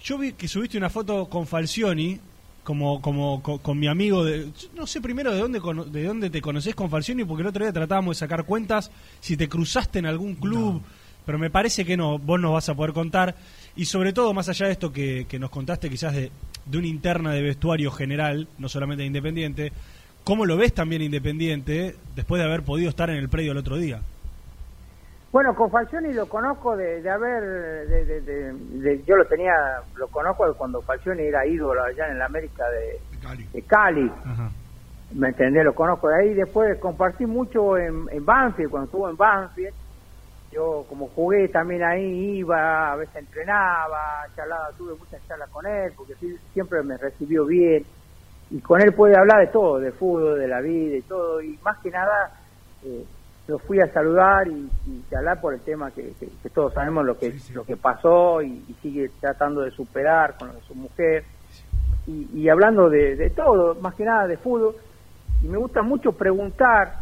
Yo vi que subiste una foto con Falcioni, como, como co- con, mi amigo, de, no sé primero de dónde, de dónde te conoces con Falcioni, porque el otro día tratábamos de sacar cuentas si te cruzaste en algún club, pero me parece que no, vos nos vas a poder contar. Y sobre todo, más allá de esto que, que nos contaste quizás de, de una interna de vestuario general, no solamente de Independiente, ¿cómo lo ves también Independiente después de haber podido estar en el predio el otro día? Bueno, con Falcioni lo conozco de, de haber, de, de- de- de- yo lo tenía, lo conozco de cuando Falcioni era ídolo allá en la América de, de Cali. ¿Me entendés? Lo conozco de ahí. Después compartí mucho en, en Banfield, cuando estuvo en Banfield. Yo, como jugué también ahí, iba, a veces entrenaba, charlaba, tuve muchas charlas con él, porque siempre me recibió bien. Y con él puede hablar de todo, de fútbol, de la vida y todo. Y más que nada, eh, lo fui a saludar y, y charlar por el tema que, que- que todos sabemos lo que, lo que pasó y, y sigue tratando de superar con lo de su mujer. Y, y hablando de, de todo, más que nada de fútbol. Y me gusta mucho preguntar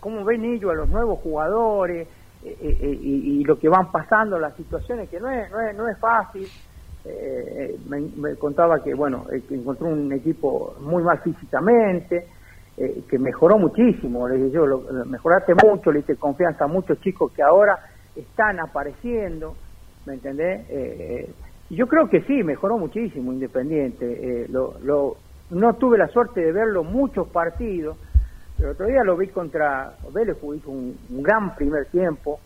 cómo ven ellos a los nuevos jugadores eh, eh, eh, y, y lo que van pasando, las situaciones, que no es, no es, no es fácil. Eh, eh, me, me contaba que, bueno, eh, que encontró un equipo muy mal físicamente, eh, que mejoró muchísimo. Le dije yo, lo, lo mejoraste mucho, le hice confianza a muchos chicos que ahora están apareciendo, ¿me entendés? Yo creo que sí, mejoró muchísimo Independiente. Eh, lo, lo, no tuve la suerte de verlo muchos partidos, pero otro día lo vi contra Vélez, hizo un, un gran primer tiempo,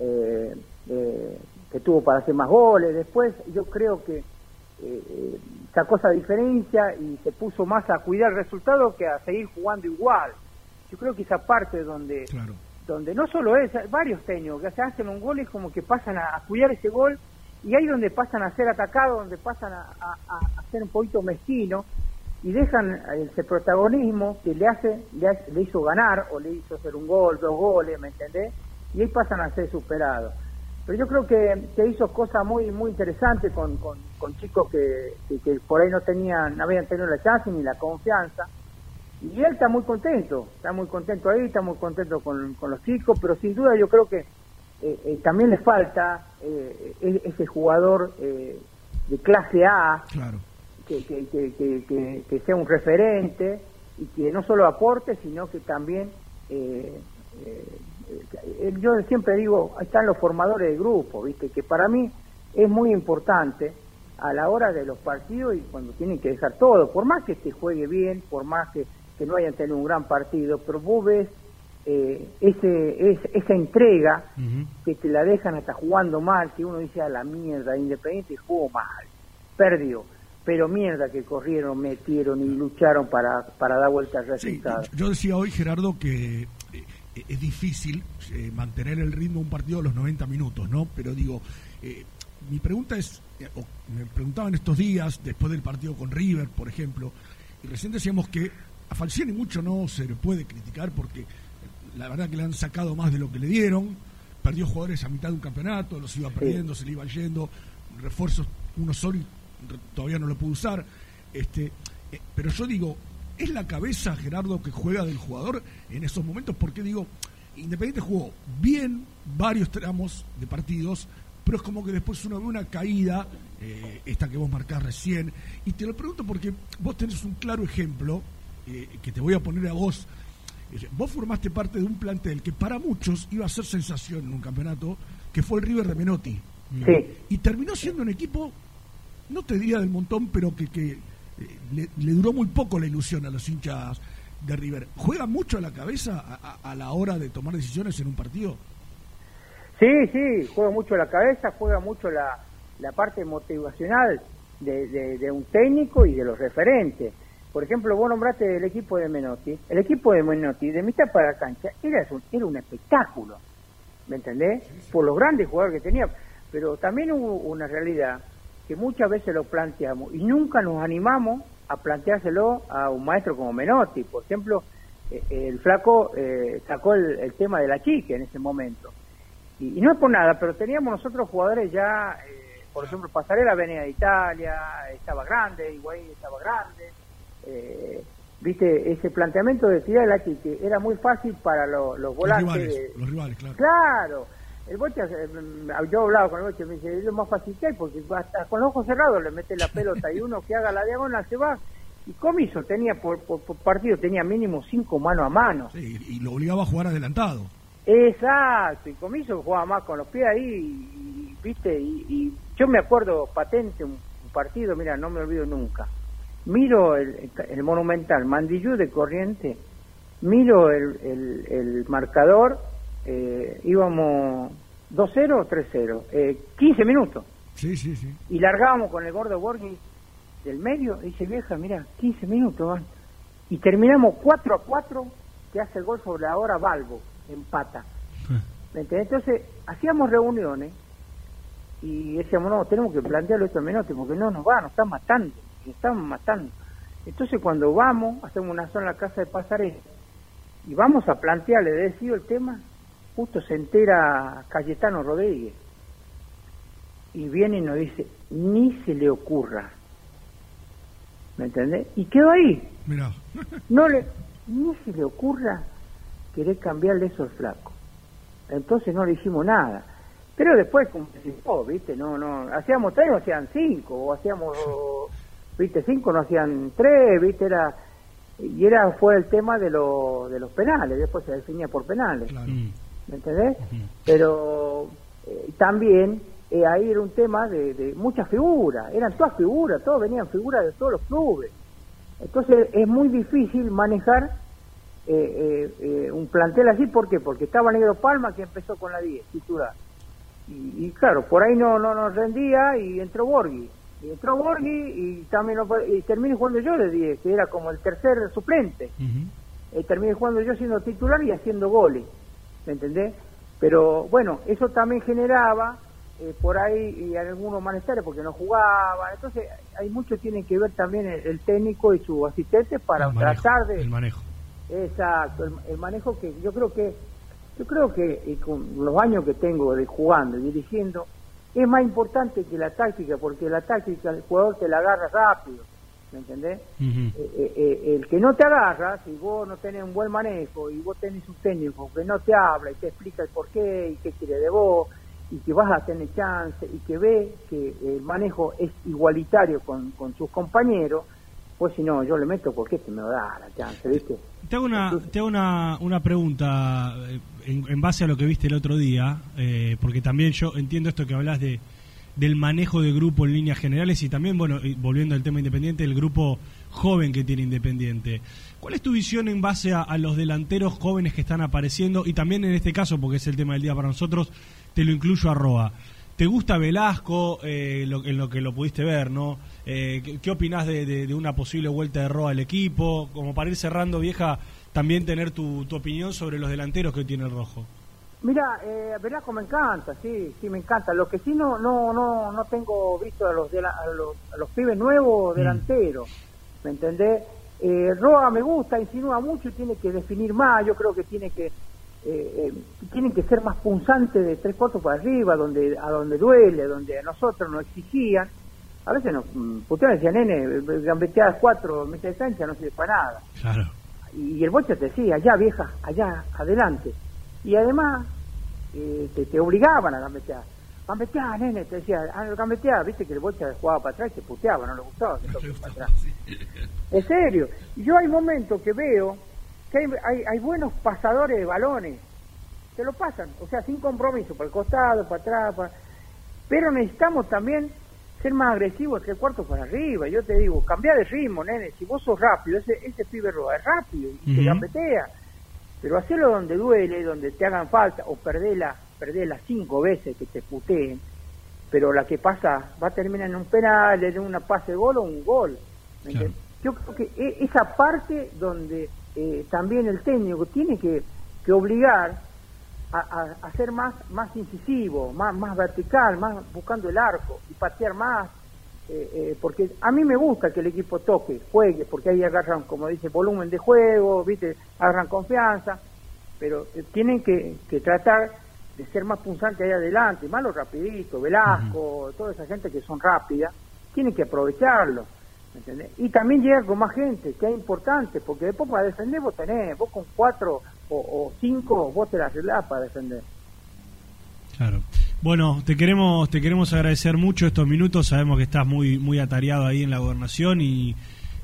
eh, eh, que tuvo para hacer más goles. Después yo creo que eh, sacó esa diferencia y se puso más a cuidar el resultado que a seguir jugando igual. Yo creo que esa parte donde donde no solo es, varios técnicos que se hacen un gol y como que pasan a, a cuidar ese gol y ahí donde pasan a ser atacados, donde pasan a, a- ser un poquito mezquino y dejan ese protagonismo que le hace, le hace- le hizo ganar o le hizo hacer un gol, dos goles, ¿me entendés? Y ahí pasan a ser superados. Pero yo creo que, que hizo cosas muy muy interesantes con, con, con chicos que, que, que por ahí no tenían, no habían tenido la chance ni la confianza. Y él está muy contento, está muy contento ahí, está muy contento con, con los chicos, pero sin duda yo creo que eh, eh, también le falta eh, e- ese jugador de clase A que, que, que, que- que- que sea un referente y que no solo aporte, sino que también, yo siempre digo, están los formadores de grupo, ¿viste? que para mí es muy importante a la hora de los partidos y cuando tienen que dejar todo, por más que se juegue bien, por más que, que no hayan tenido un gran partido, pero vos ves eh, ese, es- esa entrega que te la dejan hasta jugando mal, que uno dice a la mierda, Independiente jugó mal, perdió, pero mierda que corrieron, metieron y lucharon para, para dar vuelta al resultado. Yo decía hoy, Gerardo, que eh, es difícil eh, mantener el ritmo de un partido a los 90 minutos, ¿no? Pero digo, eh, mi pregunta es, eh, o me preguntaban estos días, después del partido con River, por ejemplo, y recién decíamos que a Falciani mucho no se le puede criticar porque eh, la verdad que le han sacado más de lo que le dieron, perdió jugadores a mitad de un campeonato, los iba perdiendo, se le iba yendo, refuerzos uno solo y todavía no lo pudo usar. Este, eh, pero yo digo, ¿es la cabeza, Gerardo, que juega del jugador en esos momentos? Porque digo, Independiente jugó bien varios tramos de partidos, pero es como que después uno ve una caída, eh, esta que vos marcás recién, y te lo pregunto porque vos tenés un claro ejemplo, eh, que te voy a poner a vos, Dice, Vos formaste parte de un plantel que para muchos iba a ser sensación en un campeonato, que fue el River de Menotti. Sí. Y terminó siendo un equipo, no te diría del montón, pero que, que eh, le, le duró muy poco la ilusión a los hinchas de River. ¿Juega mucho a la cabeza a, a- a la hora de tomar decisiones en un partido? Sí, sí, juega mucho la cabeza, juega mucho la, la parte motivacional de, de- de un técnico y de los referentes. Por ejemplo, vos nombraste el equipo de Menotti. El equipo de Menotti, de mitad para la cancha, era un, era un espectáculo. ¿Me entendés? Por los grandes jugadores que tenía. Pero también hubo una realidad que muchas veces lo planteamos y nunca nos animamos a planteárselo a un maestro como Menotti. Por ejemplo, eh, el flaco eh, sacó el, el tema de la chica en ese momento. Y, y no es por nada, pero teníamos nosotros jugadores ya, eh, por ejemplo, Pasarela venía de Italia, estaba grande, Higuaín estaba grande. eh, Viste, ese planteamiento de tirar la chique era muy fácil para lo- los Los volantes. rivales, de- los rivales, claro. Claro, el Bocha, mm, yo hablaba con el Bocha, me dice, es lo más fácil que hay, porque hasta con los ojos cerrados le mete la pelota y uno que haga la diagonal se va. Y Comiso tenía por, por, por partido, tenía mínimo cinco mano a mano. Sí, y lo obligaba a jugar adelantado. Exacto, y Comiso jugaba más con los pies ahí, y, y, viste, y, y yo me acuerdo patente un, un partido, mira, no me olvido nunca. Miro el, el Monumental, Mandillú de Corriente, miro el, el, el marcador, eh, íbamos 2-0 o 3-0, eh, 15 minutos, Sí, sí, sí. y largábamos con el gordo Borghi del medio, y dice vieja, mira, 15 minutos van, y terminamos 4 a 4, que hace el gol sobre la hora Balbo, empata. ¿Me entendés? Entonces, hacíamos reuniones y decíamos, no, tenemos que plantearlo esto Menotti, porque no nos va, nos están matando, nos están matando. Entonces, cuando vamos, hacemos una zona en la casa de Pasarela, y vamos a plantearle, decido el tema, justo se entera Cayetano Rodríguez, y viene y nos dice, ni se le ocurra. ¿Me entendés? Y quedó ahí. Mirá. No le, ni se le ocurra querer cambiarle eso al flaco. Entonces no le hicimos nada. Pero después, como dijo, ¿viste? No, no, hacíamos tres, no hacían cinco, o hacíamos, ¿viste? Cinco, no hacían tres, ¿viste? Era, y era, fue el tema de, lo, de los penales, después se definía por penales. ¿Me entendés? Pero eh, también eh, ahí era un tema de, de muchas figuras, eran todas figuras, todos venían figuras de todos los clubes. Entonces es muy difícil manejar eh, eh, un plantel así, ¿por qué? Porque estaba Negro Palma que empezó con la 10, titular. Y, y claro, por ahí no, no nos rendía y entró Borghi. Y entró Borghi y también no y terminé jugando yo de 10, que era como el tercer suplente. Eh, terminé jugando yo siendo titular y haciendo goles, ¿me entendés? Pero bueno, eso también generaba eh, por ahí y algunos malestares porque no jugaban. Entonces, hay mucho tiene que ver también el, el técnico y su asistente para El manejo, tratar de. el manejo. Exacto, el, el manejo que yo creo que yo creo que eh, con los años que tengo de jugando y dirigiendo es más importante que la táctica porque la táctica el jugador te la agarra rápido, ¿me entendés? Eh, eh, eh, el que no te agarra, si vos no tenés un buen manejo y vos tenés un técnico que no te habla y te explica el por qué y qué quiere de vos y que vas a tener chance y que ve que el manejo es igualitario con, con sus compañeros, pues si no, yo le meto porque este me va a dar la chance, ¿viste? Te hago una, te hago una, una pregunta en, en base a lo que viste el otro día, eh, porque también yo entiendo esto que hablas de del manejo de grupo en líneas generales y también, bueno, volviendo al tema independiente, el grupo joven que tiene Independiente. ¿Cuál es tu visión en base a, los delanteros jóvenes que están apareciendo? Y también en este caso, porque es el tema del día para nosotros, te lo incluyo a Roa. ¿Te gusta Velasco, eh, lo- en lo que lo pudiste ver, no? Eh, ¿qué, qué opinás de una posible vuelta de Roa al equipo? Como para ir cerrando, vieja, también tener tu, tu opinión sobre los delanteros que tiene el Rojo. Mira, eh, Velasco me encanta, sí, sí me encanta. Lo que sí no no no no tengo visto a los de la- a los, a los pibes nuevos delanteros, ¿me entendés? Eh, Roa me gusta, insinúa mucho y tiene que definir más. Yo creo que tiene que eh, eh, tienen que ser más punzantes de tres cuartos para arriba, donde a donde duele, donde a nosotros nos exigían. A veces nos mm, puteaban decían, nene, gambeteadas cuatro meses de cancha no sirve para nada Claro. y el bocha te decía, allá vieja, allá, adelante. Y además eh, te, te obligaban a gambetear. Gambetear, nene, te decía, ah, gambetear, viste que el bocha jugaba para atrás y te puteaba, no le gustaba que toque para atrás. [laughs] En serio, yo hay momentos que veo que hay, hay, hay buenos pasadores de balones. Se lo pasan, o sea, sin compromiso, por el costado, para atrás. para- Pero necesitamos también ser más agresivos tres cuartos para arriba. Yo te digo, cambiar de ritmo, nene. Si vos sos rápido, ese, ese pibe roba es rápido y te Ujú. gambetea. Pero hacerlo donde duele, donde te hagan falta, o perdela, perdela cinco veces que te puteen. Pero la que pasa va a terminar en un penal, en una pase de gol o un gol. Yo creo que e- esa parte donde eh, también el técnico tiene que, que obligar a, a- a ser más, más incisivo, más, más vertical, más buscando el arco y patear más. Eh, eh, porque a mí me gusta que el equipo toque, juegue, porque ahí agarran, como dice, volumen de juego, viste, agarran confianza, pero eh, tienen que, que tratar de ser más punzantes ahí adelante, más los rapiditos, Velasco, toda esa gente que son rápidas, tienen que aprovecharlo. ¿me entendés? Y también llegar con más gente, que es importante, porque después para defender vos tenés, vos con cuatro o, o cinco, vos te la arreglás para defender. Claro. Bueno, te queremos te queremos agradecer mucho estos minutos. Sabemos que estás muy muy atareado ahí en la gobernación y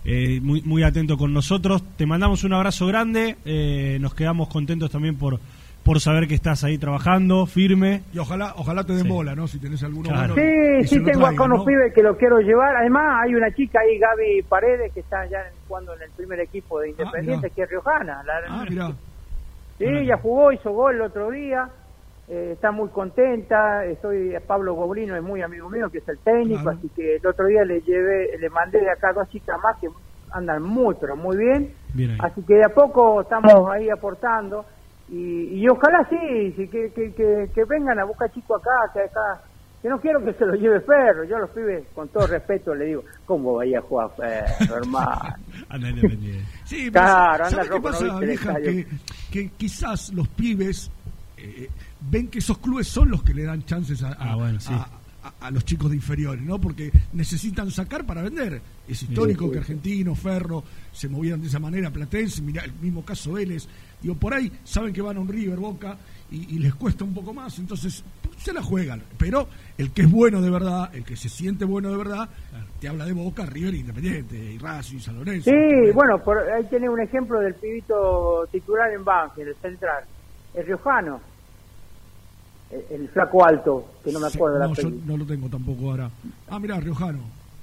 eh, muy muy atento con nosotros. Te mandamos un abrazo grande. eh, nos quedamos contentos también por por saber que estás ahí trabajando firme. Y ojalá ojalá te den Sí. bola, ¿no? Si tenés alguno Claro. bueno. Sí, sí, tengo traigan, acá unos ¿no? pibes que lo quiero llevar. Además, hay una chica ahí, Gaby Paredes, que está ya jugando en el primer equipo de Independiente, mirá. que es riojana. La- Ah, mirá. Sí, ella jugó, hizo gol el otro día. Eh, está muy contenta. Estoy Pablo Gobrino es muy amigo mío, que es el técnico, Claro. así que el otro día le llevé, le mandé de acá dos chicas más que andan muy, pero muy bien. Así que de a poco estamos ahí aportando. Y, y ojalá sí, sí, que, que, que, que vengan a buscar chicos acá, que acá. Que no quiero que se lo lleve Ferro. Yo a los pibes, con todo respeto, le digo, ¿cómo vaya a jugar Ferro, [laughs] hermano? Sí, Claro, anda ¿sabes qué rojo, no pasa, viste. Que, que quizás los pibes eh, ven que esos clubes son los que le dan chances a, a- Ah, bueno, sí. a- a- a los chicos de inferiores, ¿no? Porque necesitan sacar para vender. Es histórico Sí, sí. que Argentino, Ferro se movieran de esa manera, Platense, mirá el mismo caso Vélez. Digo, por ahí saben que van a un River Boca y, y les cuesta un poco más, entonces se la juegan. Pero el que es bueno de verdad, el que se siente bueno de verdad, te habla de Boca, River, Independiente, y Racing, San Lorenzo. Sí, bueno, por, ahí tiene un ejemplo del pibito titular en Banfield, el central, el riojano, el, flaco alto, que no me Sí, acuerdo no, la yo no lo tengo tampoco ahora. Ah, mirá, Riojano.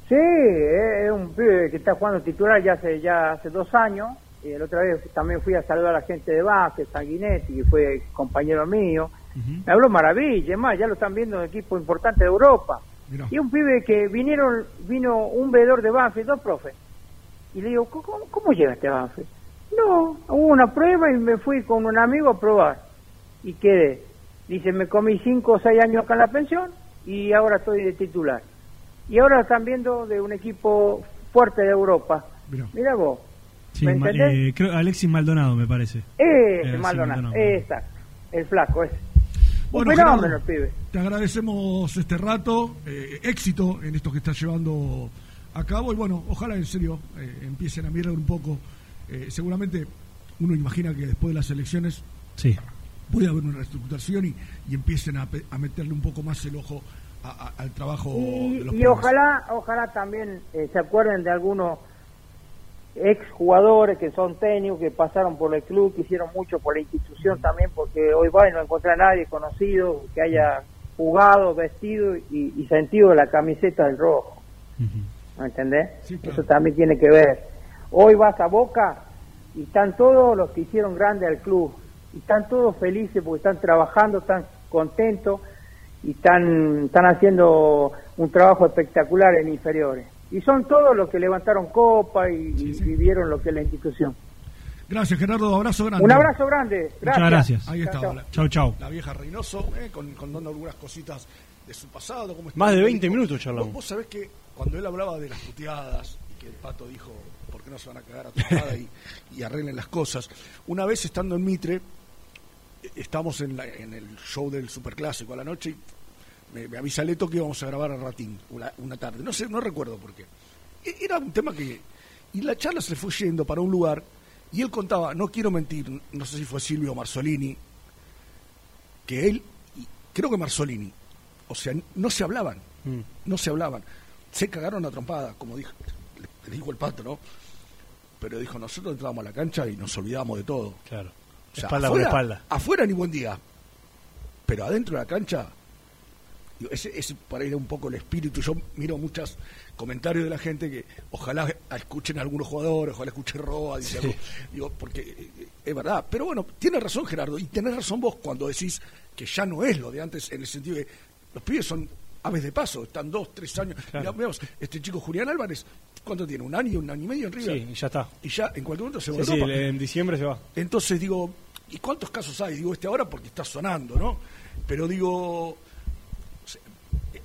Sí, es es un pibe que está jugando titular ya hace ya hace dos años. Y el otra vez también fui a saludar a la gente de Vázquez, Sanguinetti, que fue compañero mío. Me habló maravilla, es más, ya lo están viendo en equipo importante de Europa. Mirá. Y un pibe que vinieron, vino un veedor de Banfield, dos profes. Y le digo, ¿cómo, cómo llegaste a Banfield? No, hubo una prueba y me fui con un amigo a probar. Y quedé. Dice, me comí cinco o seis años acá en la pensión y ahora estoy de titular. Y ahora están viendo de un equipo fuerte de Europa. Mira vos. Sí, ¿Me ma- entendés? eh, creo Alexis Maldonado me parece. Eh, Maldonado, Maldonado. exacto. El flaco ese. Bueno, Gerardo, pibe. Te agradecemos este rato, eh, éxito en esto que estás llevando a cabo y bueno, ojalá en serio eh, empiecen a mirar un poco. eh, seguramente uno imagina que después de las elecciones Sí. Puede haber una reestructuración y, y empiecen a, a meterle un poco más el ojo a- a- al trabajo Y, de los y pibes. ojalá, ojalá también eh, se acuerden de algunos ex jugadores que son técnicos, que pasaron por el club, que hicieron mucho por la institución también, porque hoy va y no encontré a nadie conocido que haya jugado, vestido y, y sentido la camiseta del rojo. ¿Me entendés? Eso también tiene que ver. Hoy vas a Boca y están todos los que hicieron grande al club. Y están todos felices porque están trabajando, están contentos y están, están haciendo un trabajo espectacular en inferiores. Y son todos los que levantaron copa y, y vivieron lo que es la institución. Gracias Gerardo, abrazo grande. Un abrazo grande. Gracias. Muchas gracias. Ahí está. Chau, chau. La vieja Reynoso, eh, con, con dando algunas cositas de su pasado. cómo está Más de el 20 médico. minutos charlamos. Vos, vos sabés que cuando él hablaba de las puteadas y que el pato dijo, ¿por qué no se van a cagar a puteada y, y arreglen las cosas? Una vez estando en Mitre, estábamos en, la- en el show del Superclásico a la noche y me, me avisa Leto que íbamos a grabar a Ratín una, una tarde. No sé, no recuerdo por qué. E- Era un tema que... Y la charla se fue yendo para un lugar y él contaba, no quiero mentir, no sé si fue Silvio o Marzolini, que él, y creo que Marzolini, o sea, no se hablaban, no se hablaban. Se cagaron a trompada, como dijo, le dijo el pato, ¿no? pero dijo, nosotros entrábamos a la cancha y nos olvidábamos de todo. Claro. O sea, Espalda afuera, espalda. afuera ni buen día, pero adentro de la cancha, digo, ese, ese por ahí era un poco el espíritu. Yo miro muchos comentarios de la gente que ojalá escuchen a algunos jugadores, ojalá escuchen Roa, dice Sí. algo. digo, porque eh, es verdad. Pero bueno, tiene razón Gerardo, y tenés razón vos cuando decís que ya no es lo de antes, en el sentido de los pibes son aves de paso, están dos, tres años. Mirá, veamos, este chico Julián Álvarez, ¿cuánto tiene? ¿Un año, un año y medio en River? Sí, y ya está. Y ya en cualquier momento se va Sí, a sí, Europa. en diciembre se va. Entonces digo, ¿y cuántos casos hay? Digo, este ahora porque está sonando, ¿no? Pero digo,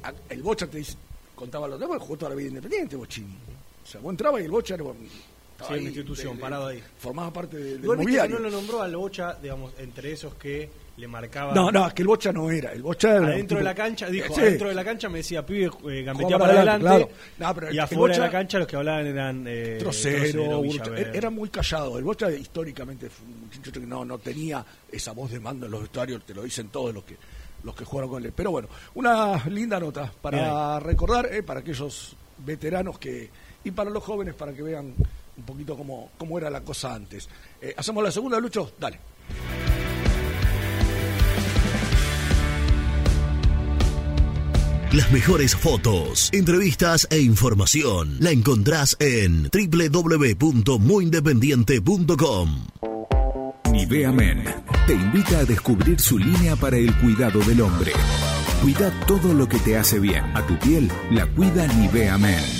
a- el Bocha te dice, contaba los demás, jugó toda la vida independiente, Bochini. O sea, vos entrabas y el Bocha era... Sí, ahí, una institución, parado ahí. Formaba parte de- del Igual que mobiliario. no lo nombró al Bocha, digamos, entre esos que le marcaba. No, no, es que el Bocha no era. El Bocha era Adentro de la cancha, dijo, Sí. adentro de la cancha me decía, pibe, eh, gambetea para para adelante. adelante, claro. No, pero y el afuera de Bocha- la cancha los que hablaban eran eh, Trocero, era muy callado. El Bocha históricamente fue un muchacho que no, no tenía esa voz de mando en los vestuarios, te lo dicen todos los que los que jugaron con él. Pero bueno, una linda nota para recordar, eh, para aquellos veteranos que y para los jóvenes para que vean un poquito cómo, cómo era la cosa antes. Eh, ¿Hacemos la segunda, Lucho? Dale. Las mejores fotos, entrevistas e información la encontrás en www.muyindependiente.com. Nivea Men te invita a descubrir su línea para el cuidado del hombre. Cuida todo lo que te hace bien. A tu piel la cuida Nivea Men.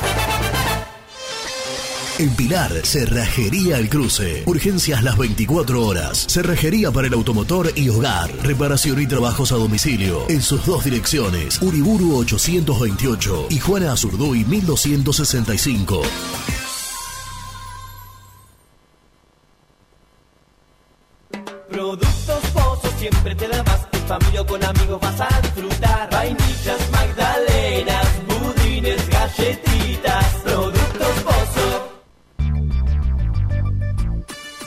En Pilar, Cerrajería El Cruce. Urgencias las 24 horas. Cerrajería para el automotor y hogar. Reparación y trabajos a domicilio. En sus dos direcciones. Uriburu 828 y Juana Azurduy 1265. Productos Pozos siempre te da más. En familia con amigos vas a disfrutar. Vainillas, magdalenas,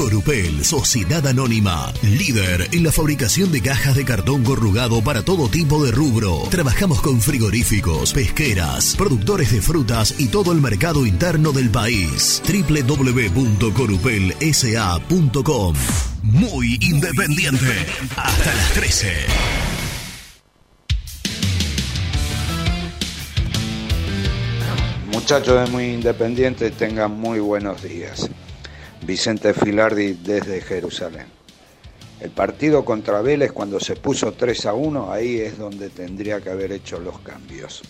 Corupel, Sociedad Anónima, líder en la fabricación de cajas de cartón corrugado para todo tipo de rubro. Trabajamos con frigoríficos, pesqueras, productores de frutas y todo el mercado interno del país. www.corupelsa.com Muy independiente. Hasta las 13. Muchachos de Muy Independiente, tengan muy buenos días. Vicente Filardi desde Jerusalén. El partido contra Vélez cuando se puso 3 a 1, ahí es donde tendría que haber hecho los cambios.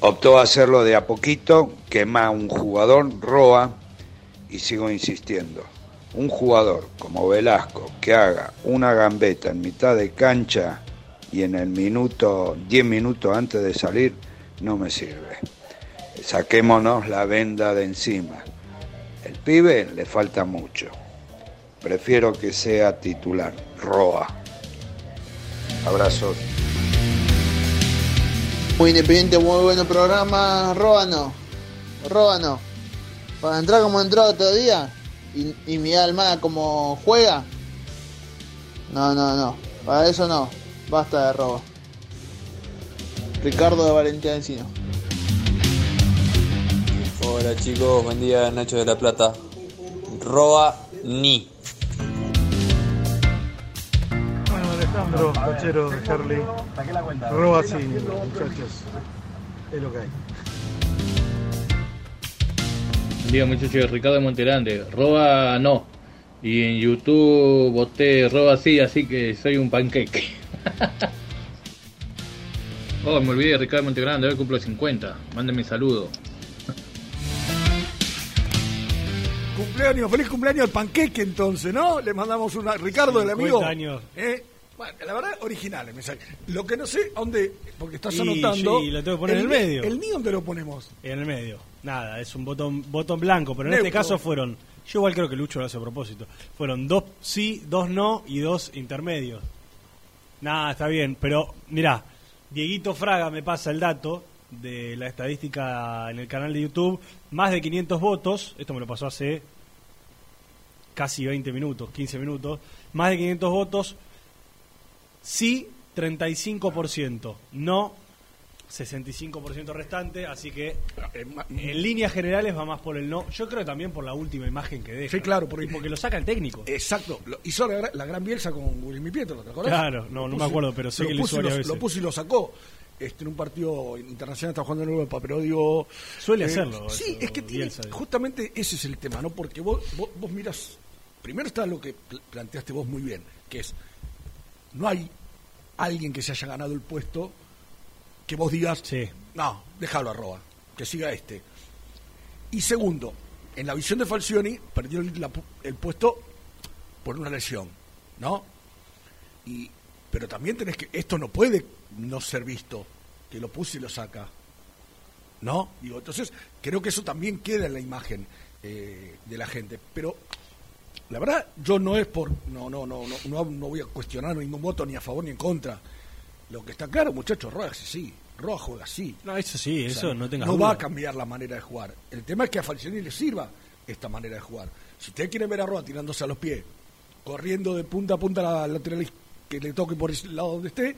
Optó a hacerlo de a poquito, quema un jugador, Roa, y sigo insistiendo. Un jugador como Velasco que haga una gambeta en mitad de cancha y en el minuto, 10 minutos antes de salir, no me sirve. Saquémonos la venda de encima. Pibe le falta mucho. Prefiero que sea titular. Roa. Abrazos. Muy independiente, muy bueno programa. Róbano. Róbano. Para entrar como entró otro día y, y mi alma como juega. No, no, no. Para eso no. Basta de robo. Ricardo de Valentín Encino. Hola chicos, buen día Nacho de la Plata. Roa ni. Bueno, Alejandro, cochero de Harley. Roba sí, muchachos. Es lo que hay. Buen día muchachos, Ricardo de Monterande. Roba no. Y en YouTube voté roba sí, así que soy un panqueque. [laughs] oh, me olvidé de Ricardo de Montegrande, hoy cumplo 50. Mándenme saludo. Cumpleaños, feliz cumpleaños al panqueque entonces, ¿no? Le mandamos una. Ricardo, el 50 amigo. años. ¿eh? Bueno, la verdad, original el mensaje. Lo que no sé, ¿dónde? Porque estás Y, anotando. sí, lo tengo que poner en el medio. ¿El ni dónde lo ponemos? En el medio. Nada, es un botón, botón blanco, pero en Neutro. este caso fueron. Yo igual creo que Lucho lo hace a propósito. Fueron dos sí, dos no y dos intermedios. Nada, está bien, pero mirá, Dieguito Fraga me pasa el dato de la estadística en el canal de YouTube. Más de 500 votos, esto me lo pasó hace casi 20 minutos, 15 minutos. Más de 500 votos, sí 35%, no 65% restante, así que en líneas generales va más por el no. Yo creo también por la última imagen que deja. Sí, claro, porque, porque lo saca el técnico. Exacto. Lo hizo la, gra- la gran Bielsa con Willy Pietro, ¿te acordás? Claro, no, Lo no me acuerdo, pero sé lo que lo puso lo, veces. lo puso y lo sacó. Este, en un partido internacional está jugando nuevo el pero digo. Suele hacerlo, Sí, es que tiene, Bielsa. justamente ese es el tema, ¿no? Porque vos, vos, vos miras. Primero está lo que pl- planteaste vos muy bien, que es. No hay alguien que se haya ganado el puesto que vos digas. No, déjalo a Roa, que siga este. Y segundo, en la visión de Falcioni, perdió el, la pu- el puesto por una lesión, ¿no? Y, pero también tenés que. Esto no puede no ser visto, que lo puse y lo saca. ¿No? Digo, entonces, creo que eso también queda en la imagen eh, de la gente. Pero la verdad, yo no es por. No, no, no, no, no, voy a cuestionar ningún voto ni a favor ni en contra. Lo que está claro, muchachos, Roa así. Roa juega así. No, eso sí, eso no tengas No duda. va a cambiar la manera de jugar. El tema es que a Falcioni le sirva esta manera de jugar. Si ustedes quieren ver a Roa tirándose a los pies, corriendo de punta a punta a la lateral que le toque por el lado donde esté,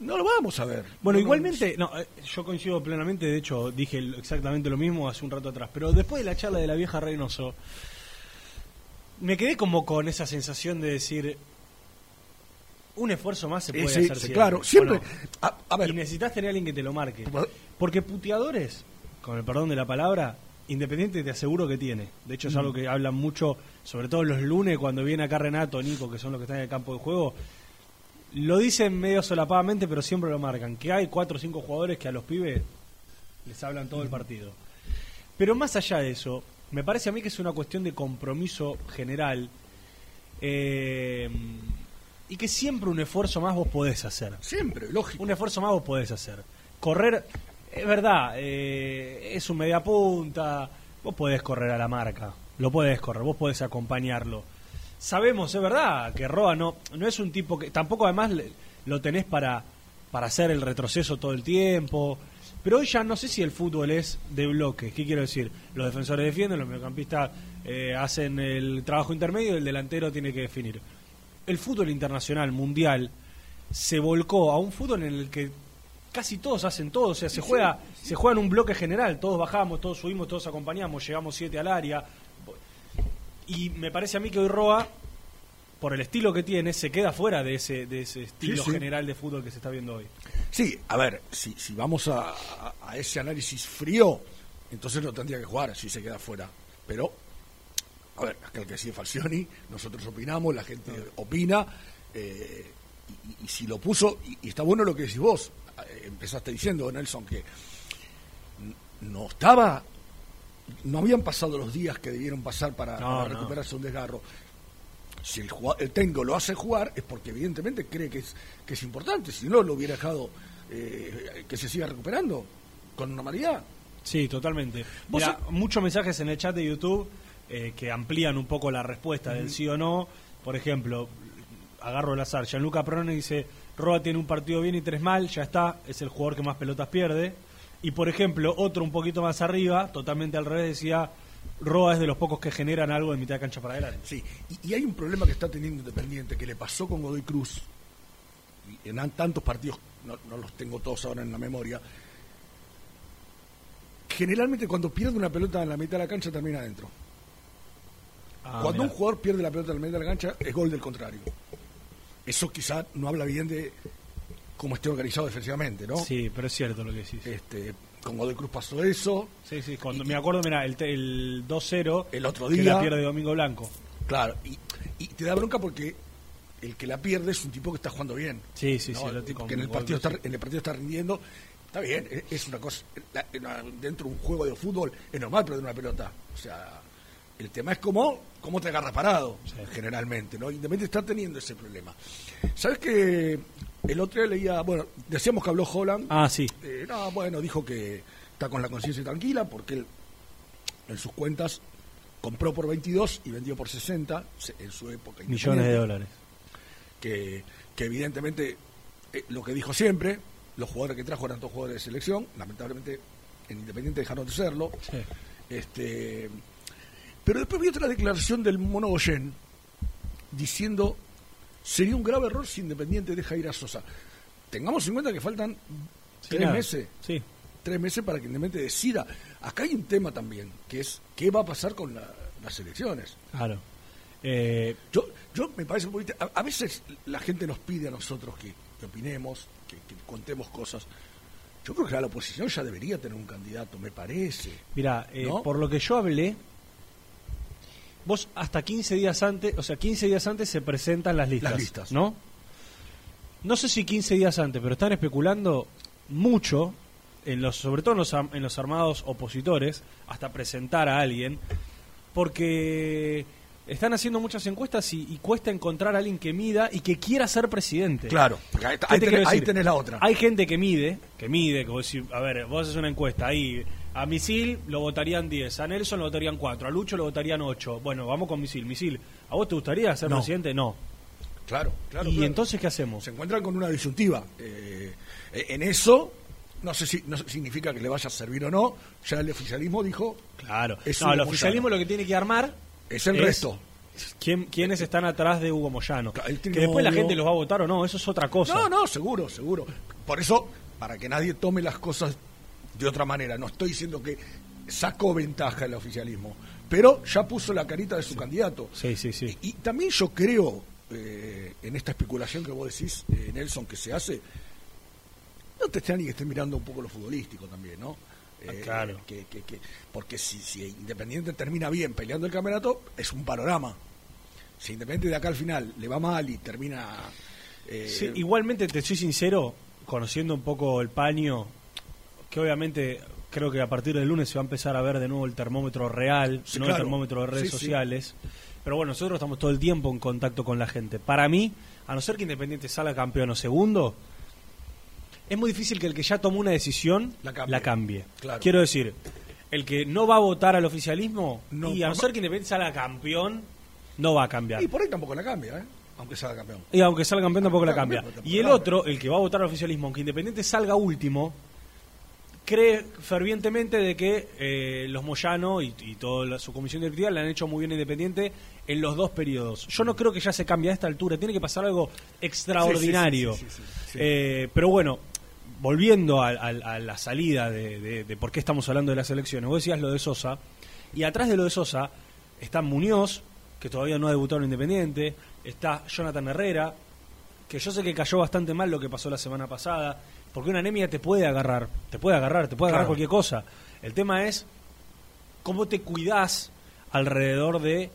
no lo vamos a ver. Bueno, No, no, igualmente, no, eh, yo coincido plenamente, de hecho dije exactamente lo mismo hace un rato atrás, pero después de la charla de la vieja Reynoso, me quedé como con esa sensación de decir, un esfuerzo más se Eh, puede sí, hacer sí, siempre. claro, siempre. ¿o no? Y necesitas tener a alguien que te lo marque. Porque puteadores, con el perdón de la palabra, Independiente te aseguro que tiene. De hecho es Mm. algo que hablan mucho, sobre todo los lunes cuando viene acá Renato, Nico, que son los que están en el campo de juego. Lo dicen medio solapadamente, pero siempre lo marcan. Que hay cuatro o cinco jugadores que a los pibes les hablan todo el partido. Pero más allá de eso, me parece a mí que es una cuestión de compromiso general. eh, y que siempre un esfuerzo más vos podés hacer. Siempre, lógico. Un esfuerzo más vos podés hacer. Correr, es verdad, eh, es un media punta, vos podés correr a la marca, lo podés correr, vos podés acompañarlo. Sabemos, es verdad, que Roa no, no es un tipo que, tampoco además le- lo tenés para para hacer el retroceso todo el tiempo. Pero hoy ya no sé si el fútbol es de bloques. ¿Qué quiero decir? Los defensores defienden, los mediocampistas eh, hacen el trabajo intermedio y el delantero tiene que definir. El fútbol internacional, mundial, se volcó a un fútbol en el que casi todos hacen todo. O sea, se juega, se juega en un bloque general. Todos bajamos, todos subimos, todos acompañamos, llegamos siete al área. Y me parece a mí que hoy Roa, por el estilo que tiene, se queda fuera de ese, de ese estilo sí. general de fútbol que se está viendo hoy. Sí, a ver, si, si vamos a, a- a ese análisis frío, entonces no tendría que jugar si se queda fuera. Pero, a ver, aquel que sigue Falcioni, nosotros opinamos, la gente opina, eh, y, y si lo puso, y, y está bueno lo que decís vos, eh, empezaste diciendo, Nelson, que no estaba, no habían pasado los días que debieron pasar para, No, para no. recuperarse un desgarro. Si el, el técnico lo hace jugar es porque evidentemente cree que es, que es importante, si no lo hubiera dejado eh, que se siga recuperando con normalidad. Sí, totalmente. Mira, muchos mensajes en el chat de YouTube eh, que amplían un poco la respuesta del sí o no. Por ejemplo, agarro el azar. Gianluca Perone dice, Roa tiene un partido bien y tres mal, ya está, es el jugador que más pelotas pierde. Y por ejemplo, otro un poquito más arriba, totalmente al revés, decía, Roa es de los pocos que generan algo de mitad de cancha para adelante. Sí, y, y hay un problema que está teniendo Independiente, que le pasó con Godoy Cruz, y en an- tantos partidos, no, no los tengo todos ahora en la memoria, generalmente cuando pierde una pelota en la mitad de la cancha termina adentro. Ah, cuando mirá. un jugador pierde la pelota en la mitad de la cancha es gol del contrario. Eso quizá no habla bien de cómo esté organizado defensivamente, ¿no? Sí, pero es cierto lo que decís. Este, con Godoy Cruz pasó eso. Sí, sí, cuando me acuerdo, mira, el, te- el 2-0 El otro que día- la pierde Domingo Blanco. Claro, y, y te da bronca porque el que la pierde es un tipo que está jugando bien. Sí, sí, ¿no? sí, El que en el partido está, en el partido está rindiendo. Está bien, es- es una cosa. la- la- dentro de un juego de fútbol es normal perder una pelota. O sea, el tema es cómo, cómo te agarras parado, generalmente, ¿no? Independiente está teniendo ese problema. ¿Sabes que el otro día leía, bueno, decíamos que habló Holland. Ah, sí. Eh, no, bueno, dijo que está con la conciencia tranquila porque él en sus cuentas compró por 22 y vendió por 60 se- en su época. Millones de dólares. Que, que evidentemente, eh, lo que dijo siempre, los jugadores que trajo eran todos jugadores de selección, lamentablemente en Independiente dejaron de serlo. Este, pero después vi otra declaración del Mono Goyen diciendo sería un grave error si Independiente deja ir a Sosa. Tengamos en cuenta que faltan Sí, tres nada. meses. Sí. Tres meses para que Independiente decida. Acá hay un tema también, que es qué va a pasar con la- las elecciones. Claro. Eh, Yo, yo me parece un poquito. A, a veces la gente nos pide a nosotros que, que opinemos, que, que contemos cosas. Yo creo que la oposición ya debería tener un candidato, me parece. Mira, eh, ¿No? por lo que yo hablé, vos hasta 15 días antes, o sea, 15 días antes se presentan las listas. Las listas. ¿No? No sé si 15 días antes, pero están especulando mucho, en los, sobre todo en los, en los armados opositores, hasta presentar a alguien, porque están haciendo muchas encuestas y, y cuesta encontrar a alguien que mida y que quiera ser presidente. Claro, porque ahí, ¿Qué ahí te tenés, ahí tenés la otra. Hay gente que mide, que mide, decís, a ver, vos haces una encuesta ahí, a Misil lo votarían 10, a Nelson lo votarían 4, a Lucho lo votarían 8. Bueno, vamos con Misil. Misil, ¿a vos te gustaría ser No. presidente? No. Claro, claro. ¿Y claro. entonces qué hacemos? Se encuentran con una disyuntiva. Eh, eh, en eso, no sé si no significa que le vaya a servir o no. Ya el oficialismo dijo. Claro. Es no, el Moyano. oficialismo lo que tiene que armar Es el resto. ¿Quién, ¿Quiénes están atrás de Hugo Moyano? él Que después la gente los va a votar o no, eso es otra cosa. No, no, seguro, seguro. Por eso, para que nadie tome las cosas de otra manera, no estoy diciendo que sacó ventaja el oficialismo, pero ya puso la carita de su candidato. Sí, sí, sí. Y, y también yo creo, eh, en esta especulación que vos decís, eh, Nelson, que se hace, no te extraña que esté mirando un poco lo futbolístico también, ¿no? Eh, claro. que- que- que- porque si, si Independiente termina bien peleando el campeonato, es un panorama. Si Independiente de acá al final le va mal y termina... Sí, igualmente te soy sincero, conociendo un poco el paño, que obviamente creo que a partir del lunes se va a empezar a ver de nuevo el termómetro real, Sí, no claro. el termómetro de redes Sí, sí. sociales. Pero bueno, nosotros estamos todo el tiempo en contacto con la gente. Para mí, a no ser que Independiente salga campeón o segundo, es muy difícil que el que ya tomó una decisión La la cambie. Claro. Quiero decir, el que no va a votar al oficialismo, No, y a no ser que Independiente salga campeón, no va a cambiar. Y por ahí tampoco la cambia, ¿eh? Aunque salga campeón. Y aunque salga campeón tampoco la cambia. Y el otro, el que va a votar al oficialismo, aunque Independiente salga último, cree fervientemente de que eh, los Moyano y, y toda la- su comisión directiva le han hecho muy bien Independiente en los dos periodos. Yo no creo que ya se cambie a esta altura, tiene que pasar algo extraordinario. Sí, sí, sí. Eh, pero bueno, volviendo a, a- a la salida de, de- de por qué estamos hablando de las elecciones, vos decías lo de Sosa, y atrás de lo de Sosa está Muñoz, que todavía no ha debutado en Independiente, está Jonathan Herrera, que yo sé que cayó bastante mal lo que pasó la semana pasada, porque una anemia te puede agarrar, te puede agarrar, te puede agarrar Claro. cualquier cosa. El tema es cómo te cuidás alrededor de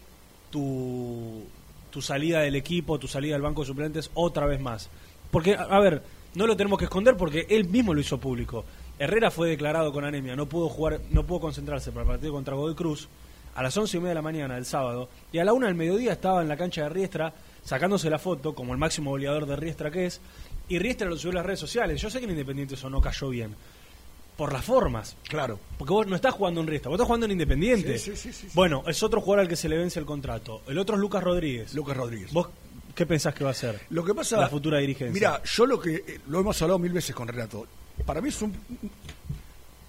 tu, tu salida del equipo, tu salida del banco de suplentes otra vez más. Porque, a, a ver, no lo tenemos que esconder porque él mismo lo hizo público. Herrera fue declarado con anemia, no pudo jugar, no pudo concentrarse para el partido contra Godoy Cruz a las once y media de la mañana del sábado y a la una del mediodía estaba en la cancha de Riestra sacándose la foto como el máximo goleador de Riestra que es y Riestra lo subió a las redes sociales. Yo sé que en Independiente eso no cayó bien por las formas. Claro. Porque vos no estás jugando en Riestra, vos estás jugando en Independiente. Sí, sí, sí. Bueno, es otro jugador al que se le vence el contrato. El otro es Lucas Rodríguez. Lucas Rodríguez. ¿Vos qué pensás que va a ser? Lo que pasa. La futura dirigencia. Mira, yo lo que. eh, Lo hemos hablado mil veces con Renato. Para mí es un.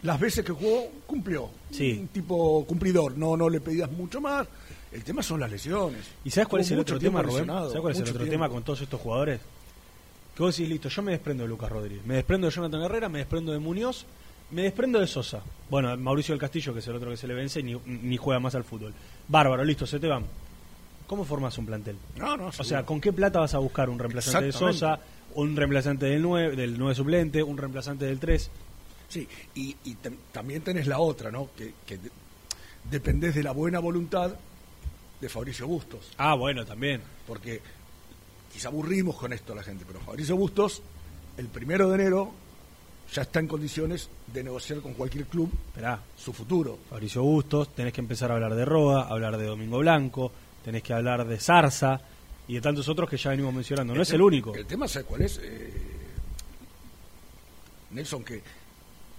Las veces que jugó, cumplió. Sí. Un tipo cumplidor. No, no le pedías mucho más. El tema son las lesiones. ¿Y sabes cuál es el otro tema, Rubén? ¿Sabes cuál es el otro tiempo. tema con todos estos jugadores? Que vos decís, listo, yo me desprendo de Lucas Rodríguez, me desprendo de Jonathan Herrera, me desprendo de Muñoz, me desprendo de Sosa. Bueno, Mauricio del Castillo, que es el otro que se le vence, ni, ni juega más al fútbol. Bárbaro, listo, se te van. ¿Cómo formas un plantel? No, no, O sea. ¿con qué plata vas a buscar un reemplazante de. Sosa, un reemplazante del 9, del 9 suplente, un reemplazante del 3? Sí, y, y tam- también tenés la otra, ¿no? Que, que de- dependés de la buena voluntad de Fabricio Bustos. Ah, bueno, también. Porque quizá aburrimos con esto a la gente, pero Fabricio Bustos, el primero de enero, ya está en condiciones de negociar con cualquier club Esperá, su futuro. Fabricio Bustos, tenés que empezar a hablar de Roa, hablar de Domingo Blanco, tenés que hablar de Zarza y de tantos otros que ya venimos mencionando. No es el único. El tema, ¿sabes cuál es? Eh, Nelson, que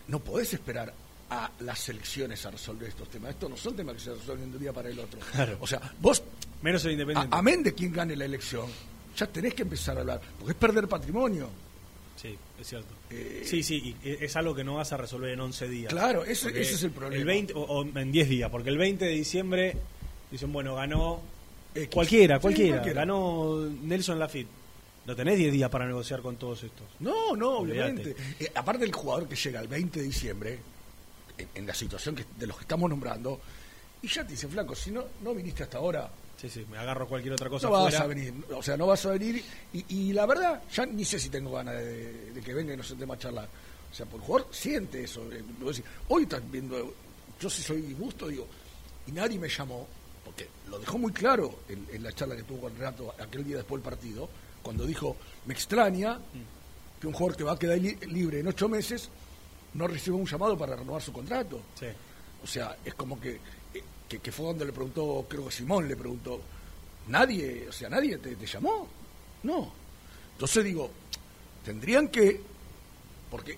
no podés esperar a las elecciones a resolver estos temas. Estos no son temas que se resuelven de un día para el otro. Claro. O sea, vos, Menos el Independiente. amén de quien gane la elección, ya tenés que empezar a hablar, porque es perder patrimonio. Sí, es cierto. Eh, sí, sí, y es algo que no vas a resolver en 11 días. Claro, Porque ese es el problema. El 20, o, o en 10 días, porque el 20 de diciembre dicen, bueno, ganó X. cualquiera, Sí, cualquiera, ganó Nelson Lafitte. No tenés 10 días para negociar con todos estos. No, no, obviamente. Eh, aparte del jugador que llega el 20 de diciembre, en, en la situación que, de los que estamos nombrando, y ya te dice, flaco, si no, no viniste hasta ahora, Sí, sí, me agarro cualquier otra cosa no vas a venir. O sea, no vas a venir. Y, y la verdad, ya ni sé si tengo ganas de, de que venga y nos sentemos a charlar. O sea, por jugador siente eso. eh. Hoy estás viendo, yo si soy gusto, digo, y nadie me llamó, porque lo dejó muy claro en, en la charla que tuvo con Renato aquel día después del partido, cuando dijo, me extraña que un jugador que va a quedar li- libre en ocho meses no reciba un llamado para renovar su contrato. Sí. O sea, es como que, que, que fue donde le preguntó, creo que Simón le preguntó, nadie, o sea, nadie te, te llamó. No. Entonces digo, tendrían que, porque,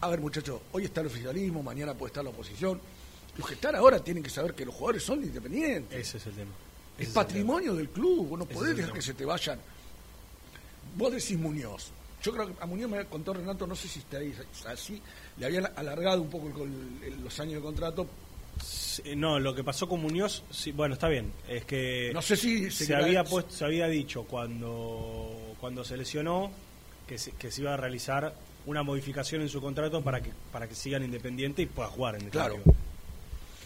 a ver muchachos, hoy está el oficialismo, mañana puede estar la oposición. Los que están ahora tienen que saber que los jugadores son independientes. Ese es el tema. Es el patrimonio del club, vos no Ese podés dejar que se te vayan. Vos decís Muñoz. Yo creo que a Muñoz me contó Renato, no sé si estaréis así, le habían alargado un poco el- el- los años de contrato. Sí, No, lo que pasó con Muñoz, sí, bueno, está bien. Es que No sé si se, había puesto, se había dicho cuando cuando se lesionó que se, que se iba a realizar una modificación en su contrato para que para que sigan independiente y pueda jugar en el Claro.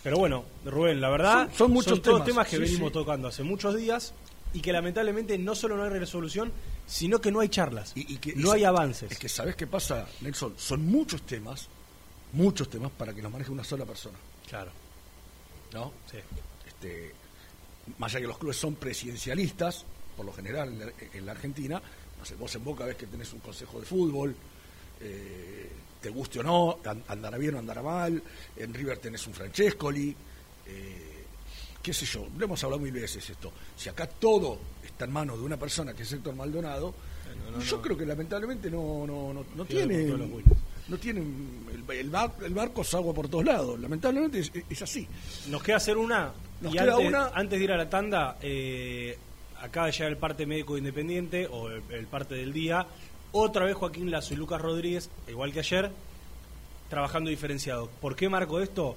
Pero bueno, Rubén, la verdad Son- son muchos todos temas, temas que sí, venimos tocando hace muchos días y que lamentablemente no solo no hay resolución, sino que no hay charlas, Y que- no hay avances. Es que ¿sabes qué pasa, Nelson? Son muchos temas, muchos temas para que los maneje una sola persona. Claro. ¿No? Sí. Este, más allá que los clubes son presidencialistas, por lo general en la, en la Argentina, no sé, vos en Boca ves que tenés un consejo de fútbol, eh, te guste o no, an- andará bien o andará mal, en River tenés un Francescoli, eh, qué sé yo, lo hemos hablado mil veces esto. Si acá todo está en manos de una persona que es Héctor Maldonado, no, yo no. creo que lamentablemente no, no, no, tiene... No tienen, el, el bar- el barco es agua por todos lados, lamentablemente es, es así. Nos queda hacer una. Nos y queda antes, una. antes de ir a la tanda, eh, acaba de llegar el parte médico independiente o el, el parte del día. Otra vez Joaquín Lazo y Lucas Rodríguez, igual que ayer, trabajando diferenciado. ¿Por qué marco esto?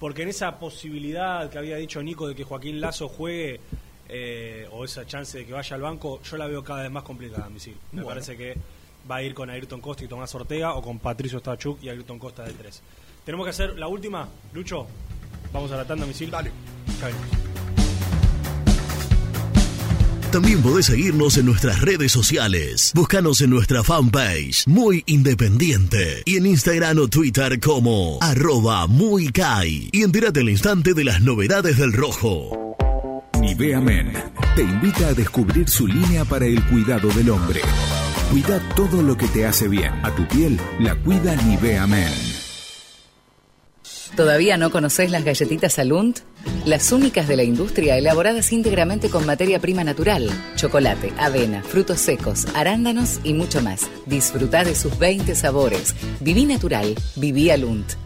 Porque en esa posibilidad que había dicho Nico de que Joaquín Lazo juegue eh, o esa chance de que vaya al banco, yo la veo cada vez más complicada, Misil. Me Bueno. parece que va a ir con Ayrton Costa y Tomás Ortega o con Patricio Stachuk y Ayrton Costa de tres. Tenemos que hacer la última, Lucho. Vamos a la tanda, Misil. Dale. También podés seguirnos en nuestras redes sociales. Búscanos en nuestra fanpage, Muy Independiente. Y en Instagram o Twitter como arroba muy Kai. Y entérate al instante de las novedades del rojo. Nivea Men te invita a descubrir su línea para el cuidado del hombre. Cuida todo lo que te hace bien. A tu piel la cuida Nivea Men. ¿Todavía no conocés las galletitas Alunt? Las únicas de la industria elaboradas íntegramente con materia prima natural, chocolate, avena, frutos secos, arándanos y mucho más. Disfruta de sus 20 sabores. Viví natural, viví Alunt.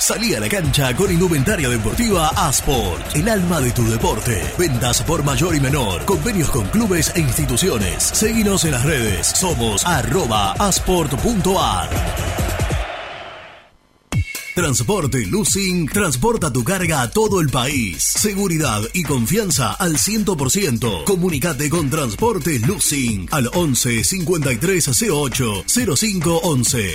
Salí a la cancha con indumentaria deportiva Asport, el alma de tu deporte. Ventas por mayor y menor, convenios con clubes e instituciones. Seguinos en las redes, somos arroba asport.ar. Transporte Lucing transporta tu carga a todo el país. Seguridad y confianza al 100%. Comunicate con Transporte Lucing al 11 53 08 05 11.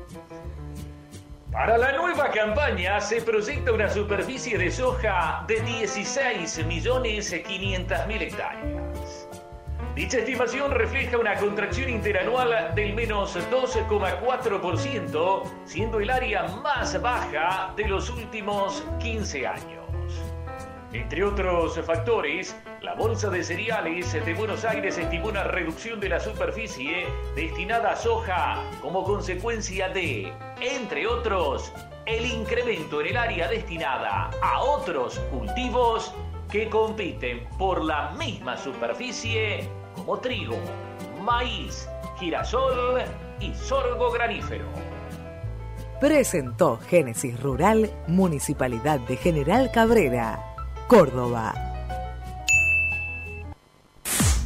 Para la nueva campaña se proyecta una superficie de soja de 16.500.000 hectáreas. Dicha estimación refleja una contracción interanual del menos 2,4%, siendo el área más baja de los últimos 15 años. Entre otros factores, la Bolsa de Cereales de Buenos Aires estimó una reducción de la superficie destinada a soja como consecuencia de, entre otros, el incremento en el área destinada a otros cultivos que compiten por la misma superficie como trigo, maíz, girasol y sorgo granífero. Presentó Génesis Rural, Municipalidad de General Cabrera. Córdoba.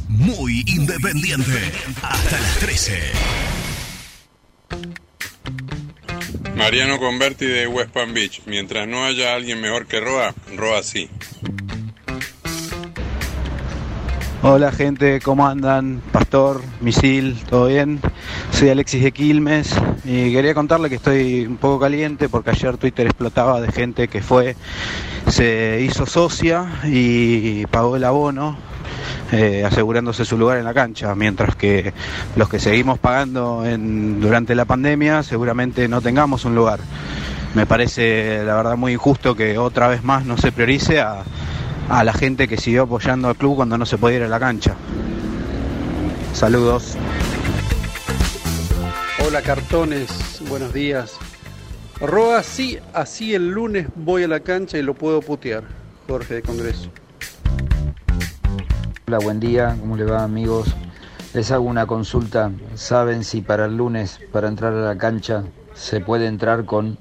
Muy independiente. Hasta las 13. Mariano Converti de West Palm Beach. Mientras no haya alguien mejor que Roa, Roa sí. Hola gente, ¿cómo andan? Pastor, Misil, ¿todo bien? Soy Alexis de Quilmes y quería contarle que estoy un poco caliente porque ayer Twitter explotaba de gente que fue, se hizo socia y pagó el abono eh, asegurándose su lugar en la cancha, mientras que los que seguimos pagando durante la pandemia seguramente no tengamos un lugar. Me parece la verdad muy injusto que otra vez más no se priorice a, a la gente que siguió apoyando al club cuando no se podía ir a la cancha. Saludos. Hola cartones, buenos días. Roa, sí, así el lunes voy a la cancha y lo puedo putear. Jorge de Congreso. Hola, buen día, ¿cómo le va amigos? Les hago una consulta. ¿Saben si para el lunes, para entrar a la cancha, se puede entrar con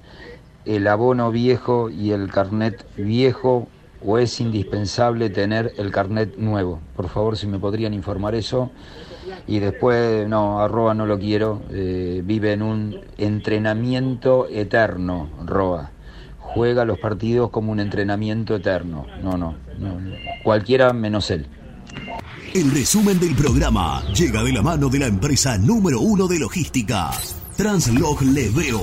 el abono viejo y el carnet viejo o es indispensable tener el carnet nuevo? Por favor, si me podrían informar eso. Y después, no, arroba no lo quiero, eh, vive en un entrenamiento eterno, Roa. Juega los partidos como un entrenamiento eterno. No, no, no, cualquiera menos él. El resumen del programa llega de la mano de la empresa número uno de logística, Translog Leveo.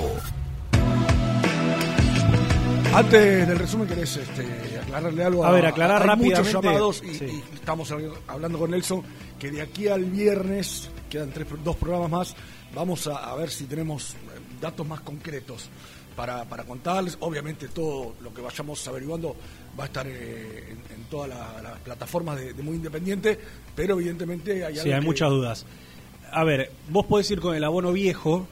Antes del resumen, ¿querés este, aclararle algo? A ver, aclarar hay muchos rápidamente. llamados y, Sí. y estamos hablando con Nelson que de aquí al viernes, quedan tres, dos programas más, vamos a, a ver si tenemos eh, datos más concretos para, para contarles. Obviamente todo lo que vayamos averiguando va a estar eh, en, en todas la- las plataformas de, de Muy Independiente, pero evidentemente hay algo Sí, hay que- muchas dudas. A ver, vos podés ir con el abono viejo,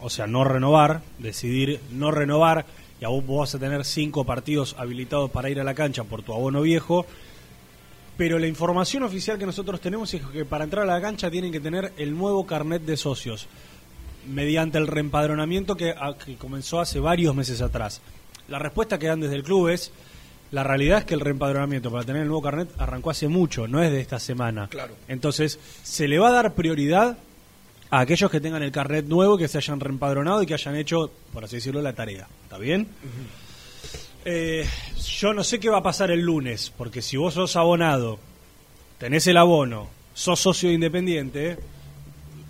o sea, no renovar, decidir no renovar, y a vos vos vas a tener cinco partidos habilitados para ir a la cancha por tu abono viejo. Pero la información oficial que nosotros tenemos es que para entrar a la cancha tienen que tener el nuevo carnet de socios, mediante el reempadronamiento que, a- que comenzó hace varios meses atrás. La respuesta que dan desde el club es, la realidad es que el reempadronamiento para tener el nuevo carnet arrancó hace mucho, no es de esta semana. Claro. Entonces, se le va a dar prioridad a aquellos que tengan el carnet nuevo, que se hayan reempadronado y que hayan hecho, por así decirlo, la tarea. ¿Está bien? Eh, yo no sé qué va a pasar el lunes, porque si vos sos abonado, tenés el abono, sos socio independiente,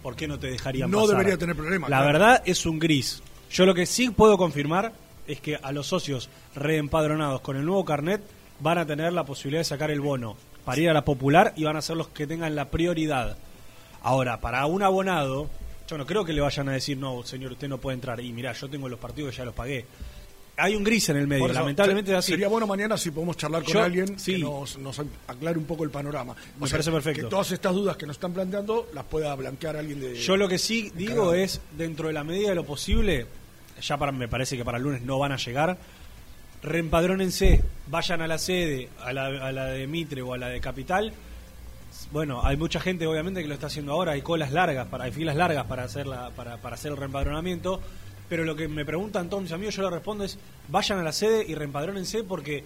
¿por qué no te dejarían No pasar? debería tener problema, La claro. verdad es un gris. Yo lo que sí puedo confirmar es que a los socios reempadronados con el nuevo carnet van a tener la posibilidad de sacar el bono para ir a la popular y van a ser los que tengan la prioridad. Ahora, para un abonado, yo no creo que le vayan a decir, no, señor, usted no puede entrar. Y mirá, yo tengo los partidos que ya los pagué. Hay un gris en el medio, eso, lamentablemente es así. Sería bueno mañana si podemos charlar con Yo- alguien sí. que nos, nos aclare un poco el panorama. Me parece perfecto. Que todas estas dudas que nos están planteando las pueda blanquear alguien de. Yo lo que sí digo es, dentro de la medida de lo posible, ya para, me parece que para el lunes no van a llegar, reempadrónense, vayan a la sede, a la, a la de Mitre o a la de Capital, Bueno, hay mucha gente obviamente que lo está haciendo ahora, hay colas largas, para, hay filas largas para hacer, la, para, para hacer el reempadronamiento, pero lo que me preguntan todos mis amigos, yo le respondo es, vayan a la sede y reempadrónense porque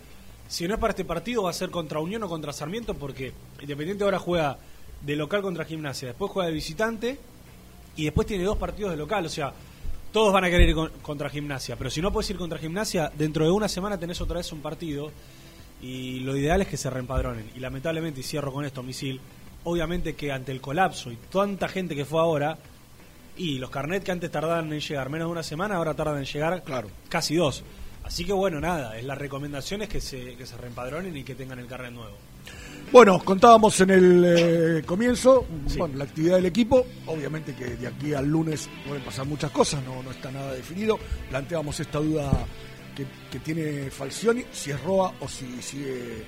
si no es para este partido va a ser contra Unión o contra Sarmiento porque Independiente ahora juega de local contra Gimnasia, después juega de visitante y después tiene dos partidos de local, o sea, todos van a querer ir con- contra Gimnasia, pero si no puedes ir contra Gimnasia, dentro de una semana tenés otra vez un partido y lo ideal es que se reempadronen. Y lamentablemente, y cierro con esto, misil, obviamente que ante el colapso y tanta gente que fue ahora, y los carnet que antes tardaban en llegar menos de una semana, ahora tardan en llegar casi dos. Así que bueno, nada, es la recomendación es que se, que se reempadronen y que tengan el carnet nuevo. Bueno, contábamos en el eh, comienzo, bueno, la actividad del equipo, obviamente que de aquí al lunes pueden pasar muchas cosas, no, no está nada definido, planteamos esta duda que, que tiene Falcioni, si es Roa o si sigue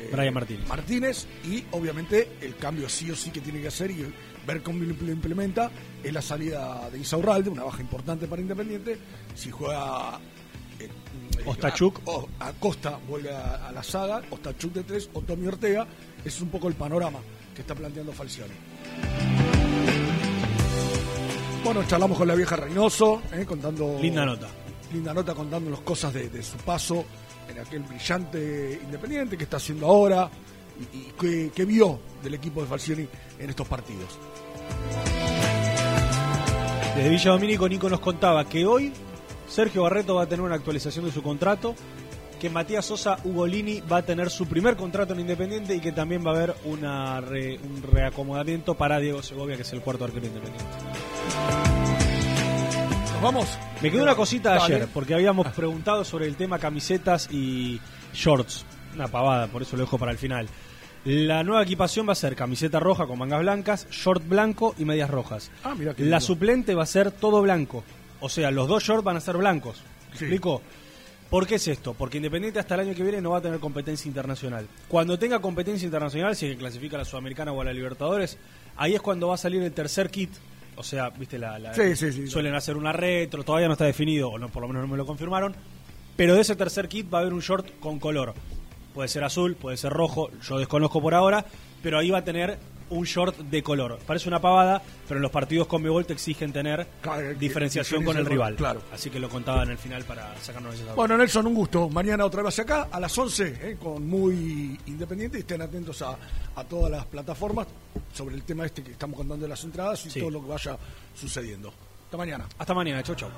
eh, Brian Martínez. Martínez, y obviamente el cambio sí o sí que tiene que hacer y ver cómo lo impl- implementa es la salida de Isaurralde, una baja importante para Independiente, si juega eh, eh, Ostachuk. a- o- Acosta vuelve a, a la saga, Ostachuk de tres, o Tommy Ortega, ese es un poco el panorama que está planteando Falcioni. Bueno, charlamos con la vieja Reynoso, eh, contando... Linda nota. Linda nota contándonos cosas de, su paso en aquel brillante Independiente que está haciendo ahora y, y que, vio del equipo de Falcioni en estos partidos. Desde Villa Domínico, Nico nos contaba que hoy Sergio Barreto va a tener una actualización de su contrato, que Matías Sosa Ugolini va a tener su primer contrato en Independiente y que también va a haber un reacomodamiento para Diego Segovia, que es el cuarto arquero independiente. ¿Nos vamos? Me quedó una cosita Dale. ayer, porque habíamos preguntado sobre el tema camisetas y shorts. Una pavada, por eso lo dejo para el final. La nueva equipación va a ser camiseta roja con mangas blancas, short blanco y medias rojas. Ah, mira qué La lindo. suplente va a ser todo blanco. O sea, los dos shorts van a ser blancos. ¿Me Sí. explico? ¿Por qué es esto? Porque Independiente hasta el año que viene no va a tener competencia internacional. Cuando tenga competencia internacional, si es que clasifica a la Sudamericana o a la Libertadores, ahí es cuando va a salir el tercer kit. O sea, viste, la, la- Sí, sí, sí. suelen hacer una retro, todavía no está definido, o no, por lo menos no me lo confirmaron. Pero de ese tercer kit va a haber un short con color. Puede ser azul, puede ser rojo, yo desconozco por ahora, pero ahí va a tener un short de color. Parece una pavada, pero en los partidos con Mebol te exigen tener diferenciación con el rival. Claro. Así que lo contaba en el final para sacarnos esa Bueno, Nelson, un gusto. Mañana otra vez acá a las 11 eh, con Muy Independiente. Estén atentos a, a todas las plataformas sobre el tema este que estamos contando de las entradas y Sí. todo lo que vaya sucediendo. Hasta mañana. Hasta mañana, chau chau.